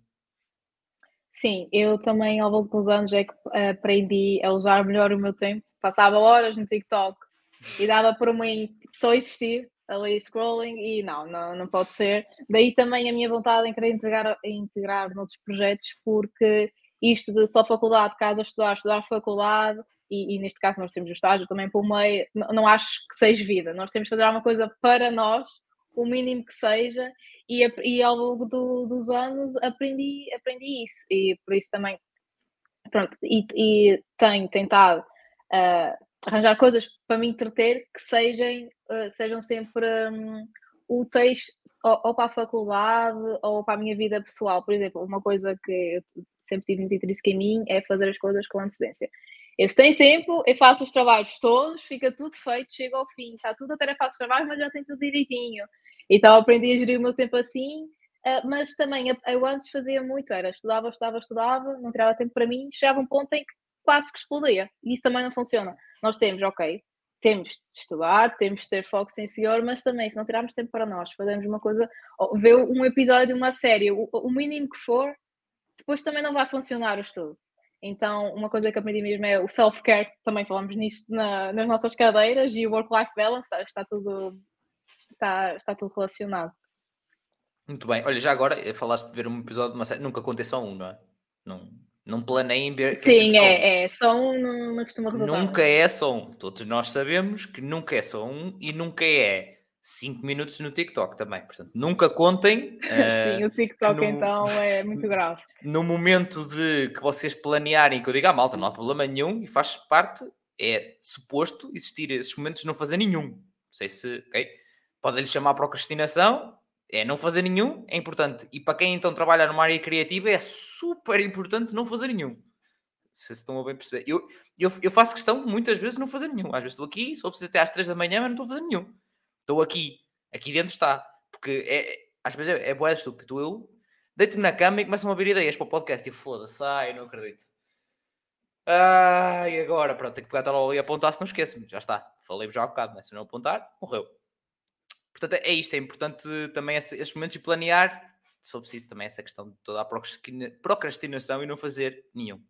Speaker 2: Sim, eu também ao longo dos anos é que aprendi a usar melhor o meu tempo. Passava horas no TikTok e dava por mim tipo, só existir ali scrolling e não, não, não pode ser. Daí também a minha vontade em querer integrar, integrar noutros projetos, porque isto de só faculdade, casa estudar, estudar faculdade, e, e, neste caso nós temos o estágio também por meio, não, não acho que seja vida. Nós temos que fazer alguma coisa para nós, o mínimo que seja, e, e ao longo do, dos anos aprendi, aprendi isso e por isso também pronto, e, e tenho tentado uh, arranjar coisas para me entreter que sejam, uh, sejam sempre um, úteis ou, ou, para a faculdade ou para a minha vida pessoal. Por exemplo, uma coisa que eu sempre tive muito interesse em mim é fazer as coisas com antecedência. Eu se tenho tempo, eu faço os trabalhos todos, fica tudo feito, chega ao fim, está tudo a tarefa de trabalho, mas já tem tudo direitinho. Então aprendi a gerir o meu tempo assim, uh, mas também eu antes fazia muito, era estudava, estudava, estudava, não tirava tempo para mim, chegava um ponto em que quase que explodia. E isso também não funciona. Nós temos, ok, temos de estudar, temos de ter foco sim senhor, mas também se não tirarmos tempo para nós, fazemos uma coisa, ver um episódio de uma série, o, mínimo que for, depois também não vai funcionar o estudo. Então, uma coisa que aprendi mesmo é o self-care, também falamos nisto na, nas nossas cadeiras, e o work-life balance, está tudo está, está tudo relacionado.
Speaker 1: Muito bem. Olha, já agora eh, falaste de ver um episódio de uma série, nunca contei só um, não é? Não, não planeiem ver.
Speaker 2: Sim, é, é, só um não, não costuma resultar.
Speaker 1: Nunca é só um. Todos nós sabemos que nunca é só um e nunca é 5 minutos no TikTok também. Portanto, nunca contem.
Speaker 2: Uh, Sim, o TikTok no, então é muito grave.
Speaker 1: No momento de que vocês planearem, que eu diga, ah, malta, não há problema nenhum e faz parte é suposto existir esses momentos de não fazer nenhum. Não sei se, ok? Pode-lhe chamar procrastinação, é não fazer nenhum, é importante. E para quem então trabalha numa área criativa, é super importante não fazer nenhum. Se estão a bem perceber. Eu, eu, eu faço questão muitas vezes não fazer nenhum. Às vezes estou aqui, só preciso até às 3 da manhã, mas não estou a fazer nenhum. Estou aqui, aqui dentro está. Porque é, às vezes é, é boa estúpido. Eu deito-me na cama e começo a ouvir ideias para o podcast. E foda-se, ai, não acredito. E agora? Pronto, tenho que pegar a telemóvel e apontar se não esqueço-me. Já está. Falei-vos já há um bocado, né? se não apontar, morreu. Portanto, é isto. É importante também esses momentos e planear, se for preciso, também essa questão de toda a procrastinação e não fazer nenhum.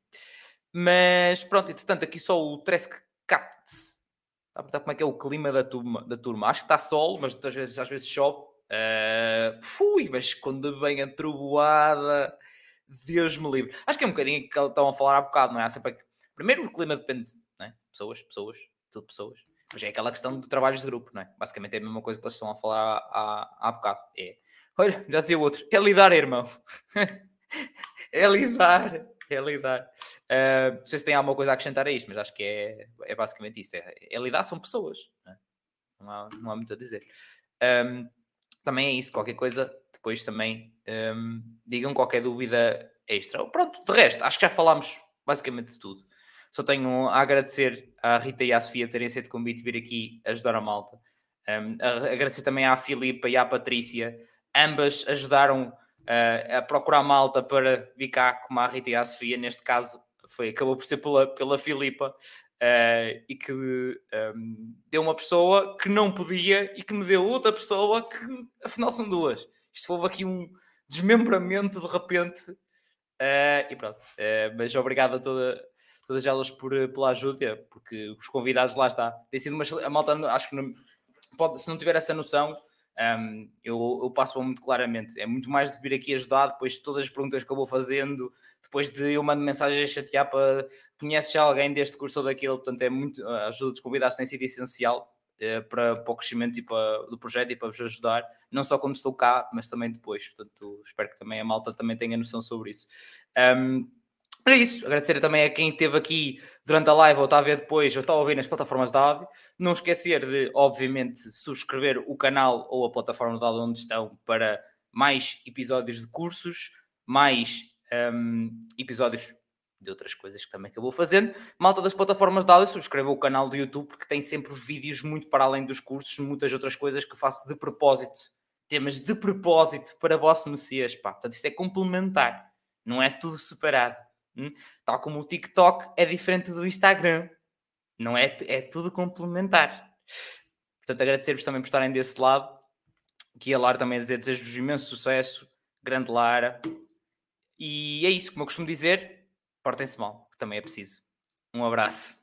Speaker 1: Mas pronto, entretanto, aqui só o Tresk Cat. Está a perguntar como é que é o clima da turma. Da turma. Acho que está sol, mas às vezes, às vezes chove. Uh, fui, mas quando vem a trovoada Deus me livre. Acho que é um bocadinho que estão a falar há bocado, não é? Sempre... Primeiro, o clima depende, não é? Pessoas, pessoas, tudo pessoas. Mas é aquela questão de trabalhos de grupo, não é? Basicamente é a mesma coisa que vocês estão a falar há, há, há bocado. É, olha, já dizia o outro, é lidar, irmão. é lidar, é lidar. Uh, não sei se tem alguma coisa a acrescentar a isto, mas acho que é, é basicamente isso. É, é lidar, são pessoas. Não, é? não, há, não há muito a dizer. Um, também é isso, qualquer coisa, depois também um, digam qualquer dúvida extra. Pronto, de resto, acho que já falámos basicamente de tudo. Só tenho a agradecer à Rita e à Sofia terem aceito o convite de vir aqui ajudar a malta. Um, agradecer também à Filipa e à Patrícia. Ambas ajudaram uh, a procurar malta para vir cá, como a Rita e a Sofia. Neste caso, foi, acabou por ser pela, pela Filipa. Uh, e que um, deu uma pessoa que não podia e que me deu outra pessoa que afinal são duas. Isto houve aqui um desmembramento de repente. Uh, e pronto. Uh, mas obrigado a toda, todas elas por, pela ajuda, porque os convidados lá está. Tem sido uma. A malta, acho que não, pode, se não tiver essa noção, um, eu, eu passo muito claramente. É muito mais de vir aqui ajudar, depois de todas as perguntas que eu vou fazendo, depois de eu mando mensagem a chatear para conheces alguém deste curso ou daquilo, portanto é muito. A ajuda dos convidados tem sido essencial uh, para, para o crescimento e para, do projeto e para vos ajudar, não só quando estou cá, mas também depois. Portanto, espero que também a malta também tenha noção sobre isso. Um, é isso, agradecer também a quem esteve aqui durante a live ou está a ver depois ou está a ouvir nas plataformas da áudio. Não esquecer de, obviamente, subscrever o canal ou a plataforma da áudio onde estão para mais episódios de cursos, mais um, episódios de outras coisas que também acabou fazendo. Malta das plataformas de áudio, subscreva o canal do YouTube porque tem sempre vídeos muito para além dos cursos, muitas outras coisas que faço de propósito. Temas de propósito para Boss Messias, pá. Portanto, isto é complementar, não é tudo separado. Hum? Tal como o TikTok é diferente do Instagram. Não é, é tudo complementar. Portanto, agradecer-vos também por estarem desse lado. Aqui a Lara também a dizer, desejo-vos imenso sucesso. Grande Lara. E é isso, como eu costumo dizer, portem-se mal, que também é preciso. Um abraço.